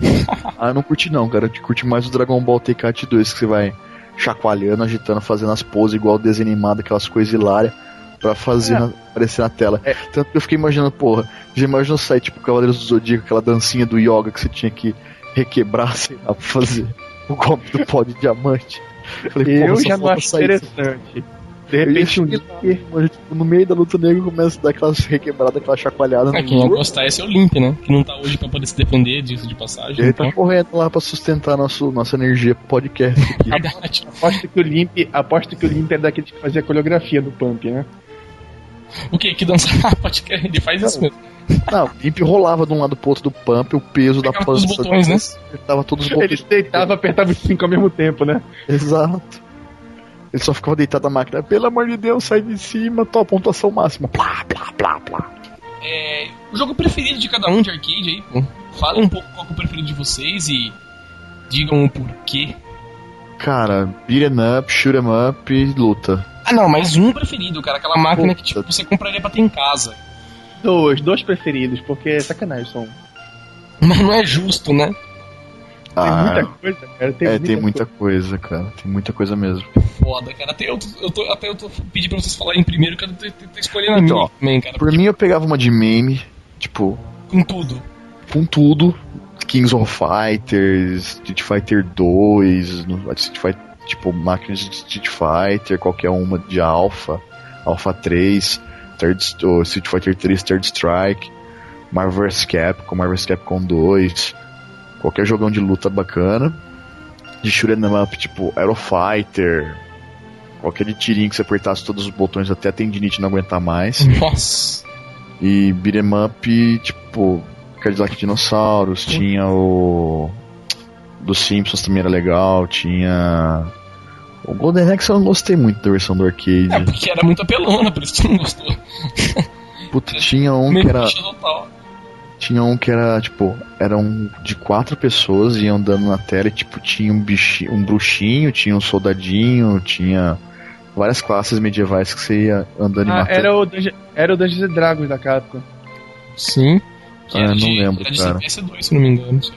Speaker 2: ah, eu não curti não, cara. Eu curti mais o Dragon Ball TKT 2, que você vai chacoalhando, agitando, fazendo as poses igual desenho animado, aquelas coisas hilárias pra fazer é. na, aparecer na tela. É. Tanto que eu fiquei imaginando, porra, já imaginou sair tipo Cavaleiros do Zodíaco, aquela dancinha do yoga que você tinha que requebrar, sei lá, pra fazer o golpe do pó de diamante.
Speaker 3: Falei, eu já não acho interessante. De repente, um dia,
Speaker 2: tipo, no meio da luta negra começa a dar aquelas requebradas, aquela chacoalhada.
Speaker 1: É, quem ia gostar esse é o Limp, né? Que não tá hoje pra poder se defender disso de passagem.
Speaker 2: Ele tá então. tá correndo lá pra sustentar nosso, nossa energia pro podcast aqui.
Speaker 3: aposto que o Limp, aposto que o Limp é daquele que fazia coreografia do Pump, né?
Speaker 1: O que? Que dançar? Pode que ele faz isso mesmo.
Speaker 2: Não, o Imp rolava de um lado pro outro do pump, o peso da pança.
Speaker 1: Os botões, né?
Speaker 3: Apertava todos os botões. Ele deitava e apertava os cinco ao mesmo tempo, né?
Speaker 2: Exato. Ele só ficava deitado na máquina. Pelo amor de Deus, sai de cima, tua pontuação máxima. Plá, plá, plá, plá.
Speaker 1: É, o jogo preferido de cada um de arcade aí, pô. Falem um pouco qual é o preferido de vocês e digam o porquê.
Speaker 2: Cara, beat'em up, shoot'em up e luta.
Speaker 1: Ah não, mas um preferido, cara. Aquela máquina que tipo, você compraria pra ter em casa.
Speaker 3: Dois, dois preferidos, porque é sacanagem são.
Speaker 1: Mas não é justo, né?
Speaker 2: Ah, tem muita coisa, cara. Tem é, muita tem muita coisa. coisa. cara. Tem muita coisa mesmo.
Speaker 1: Foda, cara. Até eu, eu tô, até eu tô pedindo pra vocês falarem primeiro, que eu tô, tô, tô escolhendo então, a minha também, cara.
Speaker 2: Por porque... mim, eu pegava uma de meme, tipo.
Speaker 1: Com tudo.
Speaker 2: Com tudo. Kings of Fighters, Street Fighter 2, Street Fighter, tipo, máquinas de Street Fighter, qualquer uma de Alpha, Alpha 3 Third, Street Fighter 3 Third Strike, Marvel vs Capcom, Marvel vs Capcom 2, qualquer jogão de luta bacana. De shoot'em up, tipo Aero Fighter, qualquer de tirinho que você apertasse todos os botões até a tendinite não aguentar mais.
Speaker 1: Nossa!
Speaker 2: E beat'em up, tipo, Cadillac Dinossauros, tinha o. Dos Simpsons também era legal, tinha o Golden Axe eu não gostei muito da versão do arcade.
Speaker 1: É, porque era muito apelona, por isso que você não gostou.
Speaker 2: Puta, tinha um que era. Tinha um que era, tipo, eram de quatro pessoas, iam andando na tela e, tipo, tinha um bichinho, um bruxinho, tinha um soldadinho, tinha várias classes medievais que você ia andando
Speaker 3: ah, e matando. Era o, Dunge era o Dungeons Dragons da Capcom.
Speaker 1: Sim.
Speaker 2: ah, não de, lembro,
Speaker 1: era
Speaker 2: cara.
Speaker 1: de CPS2, se não me engano. Sim.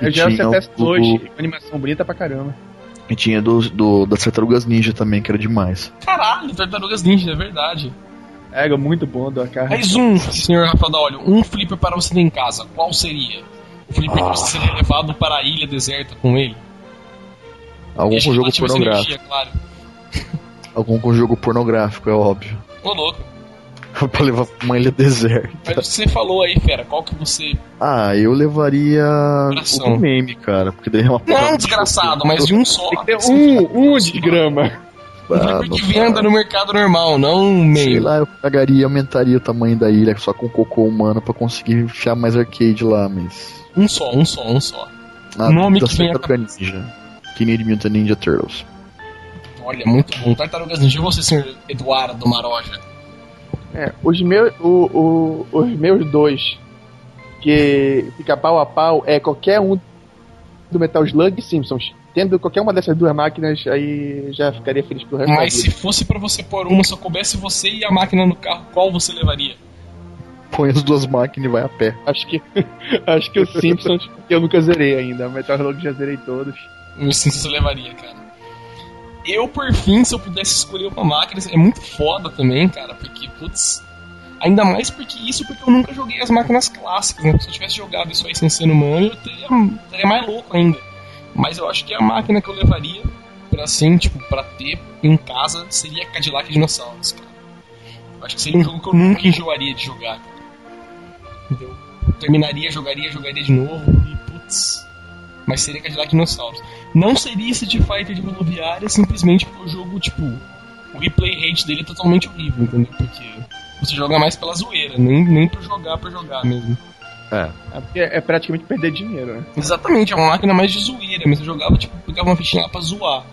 Speaker 3: Eu já CPS2, o... animação bonita pra caramba.
Speaker 2: E tinha do, do, das Tartarugas Ninja também, que era demais.
Speaker 1: Caralho, Tartarugas Ninja, é verdade.
Speaker 3: É, muito bom da cara.
Speaker 1: Mais um, senhor Rafael da Olho, um flipper para você ter em casa. Qual seria? O flipper ah. que você seria levado para a ilha deserta com ele?
Speaker 2: Algum com jogo pornográfico. Energia, claro. Algum com jogo pornográfico, é óbvio.
Speaker 1: Ô, louco.
Speaker 2: pra levar pra uma ilha deserta.
Speaker 1: Mas você falou aí, fera, qual que você.
Speaker 2: Ah, eu levaria Coração. o meme, cara. Porque daí é uma
Speaker 1: Não, desgraçado, mas de um só.
Speaker 3: Tem que ter um, um de grama.
Speaker 1: Ah, que venda no mercado normal, não um meio. Sei
Speaker 2: lá, eu pagaria e aumentaria o tamanho da ilha só com cocô humano pra conseguir enfiar mais arcade lá, mas.
Speaker 1: Um só, um só, um só.
Speaker 2: Ah, nome que vem a Ninja. Teenage Mutant Ninja Turtles.
Speaker 1: Olha, muito bom. Tartarugas Ninja, você, senhor Eduardo Maroja.
Speaker 3: É, os, meus, o, o, os meus dois, que fica pau a pau, é qualquer um do Metal Slug e Simpsons. Tendo qualquer uma dessas duas máquinas, aí já ficaria feliz pro resto
Speaker 1: Mas se fosse para você pôr uma, só coubesse você e a máquina no carro, qual você levaria?
Speaker 2: Põe as duas máquinas e vai a pé.
Speaker 3: Acho que acho que o Simpsons, que eu nunca zerei ainda. O Metal Slug já zerei todos.
Speaker 1: O Simpsons levaria, cara. Eu, por fim, se eu pudesse escolher uma máquina, é muito foda também, cara, porque, putz. Ainda mais porque isso, porque eu nunca joguei as máquinas clássicas, né? Se eu tivesse jogado isso aí sem ser humano, eu teria, teria mais louco ainda. Mas eu acho que a máquina que eu levaria pra assim, tipo, pra ter em casa seria Cadillac Dinossauros, cara. Eu acho que seria um jogo que eu nunca enjoaria de jogar. Entendeu? terminaria, jogaria, jogaria de novo e Cadillacs. Mas seria Cadillac Dinossauros. Não seria Street Fighter de rodoviária simplesmente porque o jogo, tipo, o replay rate dele é totalmente horrível, entendeu? Porque você joga mais pela zoeira, nem, nem pra jogar pra jogar mesmo.
Speaker 3: É. é porque é praticamente perder dinheiro, né?
Speaker 1: Exatamente, é uma máquina mais de zoeira, mas você jogava, tipo, pegava uma fichinha lá pra zoar.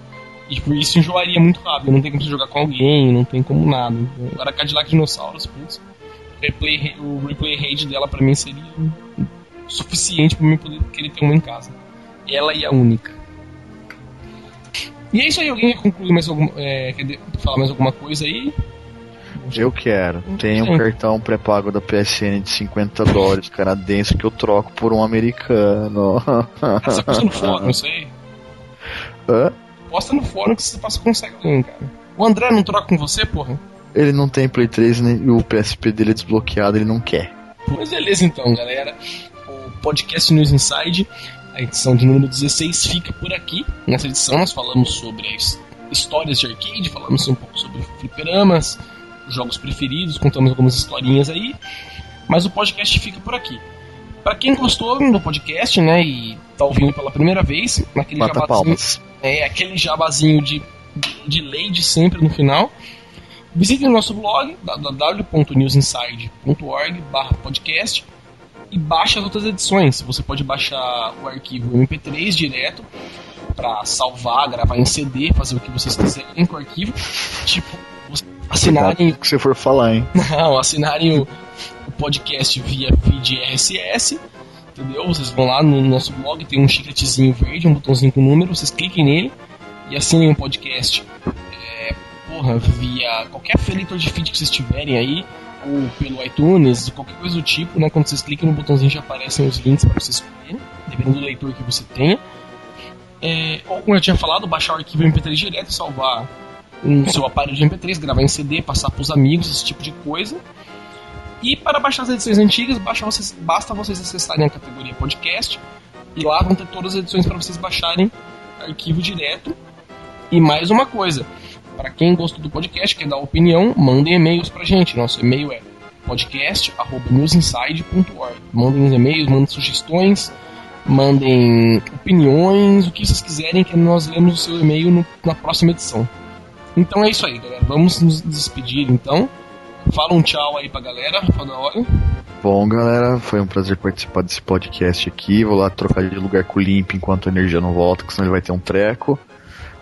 Speaker 1: E por isso enjoaria muito rápido, não tem como você jogar com alguém, não tem como nada. Agora Cadillac Dinossauros, putz, replay, o replay rate dela pra mim seria suficiente pra mim poder querer ter uma em casa. Ela e a única. E é isso aí, alguém quer concluir mais alguma. É, quer falar mais alguma coisa aí?
Speaker 2: Eu quero. Tem um cartão pré-pago da PSN de 50 dólares canadense que eu troco por um americano.
Speaker 1: Você posta no fórum, isso aí? Hã? Posta no fórum que você passa consegue um, cara. O André não troca com você, porra?
Speaker 2: Ele não tem Play 3 né, e o PSP dele é desbloqueado, ele não quer.
Speaker 1: Pois beleza então, galera. O podcast News Inside, a edição de número 16, fica por aqui. Nessa edição nós falamos sobre as histórias de arcade, falamos um pouco sobre fliperamas, jogos preferidos, contamos algumas historinhas aí. Mas o podcast fica por aqui. Para quem gostou do podcast, né, e tá ouvindo pela primeira vez, naquele
Speaker 2: Mata jabazinho, palmas.
Speaker 1: é aquele jabazinho de de lei de sempre no final. Visite o nosso blog www.newsinside.org/podcast e baixe as outras edições. Você pode baixar o arquivo MP3 direto para salvar, gravar em CD, fazer o que vocês quiserem com o arquivo. Tipo, assinarem.
Speaker 2: O que você for falar, hein?
Speaker 1: Não, assinarem o, o podcast via feed RSS. Entendeu? Vocês vão lá no nosso blog, tem um chicletezinho verde, um botãozinho com número, vocês cliquem nele e assinem um podcast. É, porra, via qualquer leitor de feed que vocês tiverem aí, ou pelo iTunes, qualquer coisa do tipo, né? Quando vocês clicam no botãozinho já aparecem os links para vocês escolherem, dependendo do leitor que você tenha. É, ou como eu tinha falado, baixar o arquivo MP3 direto salvar no seu aparelho de MP3, gravar em CD, passar para os amigos, esse tipo de coisa. E para baixar as edições antigas, vocês, basta vocês acessarem a categoria podcast e lá vão ter todas as edições para vocês baixarem arquivo direto. E mais uma coisa, para quem gostou do podcast, quer dar opinião, mandem e-mails pra gente. Nosso e-mail é podcast@newsinside.org. Mandem e-mails, mandem sugestões, mandem opiniões, o que vocês quiserem, que nós lemos o seu e-mail na próxima edição. Então é isso aí, galera. Vamos nos despedir então. Fala um tchau aí pra galera, Rafa da hora.
Speaker 2: Bom, galera, foi um prazer participar desse podcast aqui. Vou lá trocar de lugar com o Limp enquanto a energia não volta, porque senão ele vai ter um treco.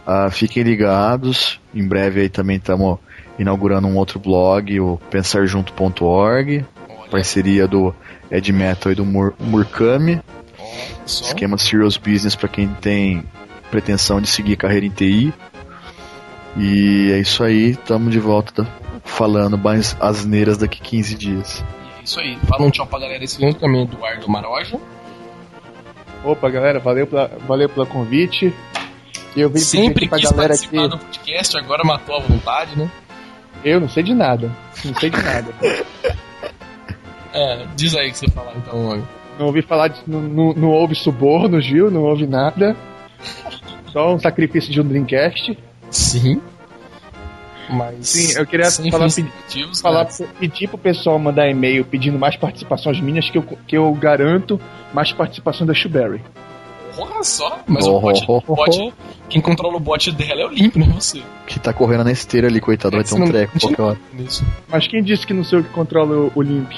Speaker 2: Uh, fiquem ligados. Em breve aí também estamos inaugurando um outro blog, o pensarjunto.org. Parceria do Ed Metal e do Mur Murkami. Esquema Serious Business para quem tem pretensão de seguir carreira em TI. E é isso aí, estamos de volta falando mais asneiras daqui 15 dias.
Speaker 1: É isso aí, fala um tchau pra galera. Esse é também Eduardo Maroja.
Speaker 3: Opa, galera, valeu valeu pelo convite.
Speaker 1: Eu vim Sempre pra quis galera participar do podcast, agora matou a vontade, né?
Speaker 3: Eu não sei de nada. Não sei de nada.
Speaker 1: é, diz aí o que você falar então, homem.
Speaker 3: Não ouvi falar de. Não, não, não houve suborno, Gil, não houve nada. Só um sacrifício de um Dreamcast.
Speaker 1: Sim. Mas.
Speaker 3: Sim, eu queria falar, pedir, falar né? pedir pro pessoal mandar e-mail pedindo mais participações minhas, que eu, que eu garanto mais participação da Shuberry.
Speaker 1: Porra só, mas oh, o bot, oh, oh, bot quem controla o bot dela é o Limp, não é você.
Speaker 2: Que tá correndo na esteira ali, coitado, é, vai ter um treco qualquer hora.
Speaker 3: Mas quem disse que não sei o que controla o, o Limp?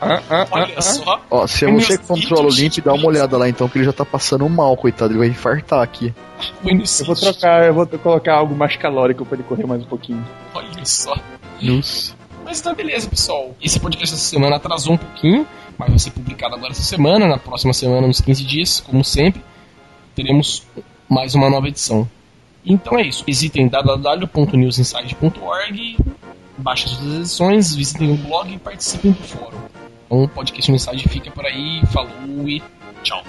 Speaker 1: Ah, ah, Olha ah, só.
Speaker 2: Ó, se é você que controla o Limp, dá uma olhada lá então, que ele já tá passando mal, coitado, ele vai infartar aqui.
Speaker 3: Eu vou trocar, eu vou colocar algo mais calórico pra ele correr mais um pouquinho.
Speaker 1: Olha só.
Speaker 2: Nossa.
Speaker 1: Mas tá beleza, pessoal. Esse podcast essa semana atrasou um pouquinho, mas vai ser publicado agora essa semana, na próxima semana, nos 15 dias, como sempre teremos mais uma nova edição. Então é isso. Visitem www.newsinside.org, baixem suas edições, visitem o blog e participem do fórum. Então o podcast Inside fica por aí. Falou e tchau.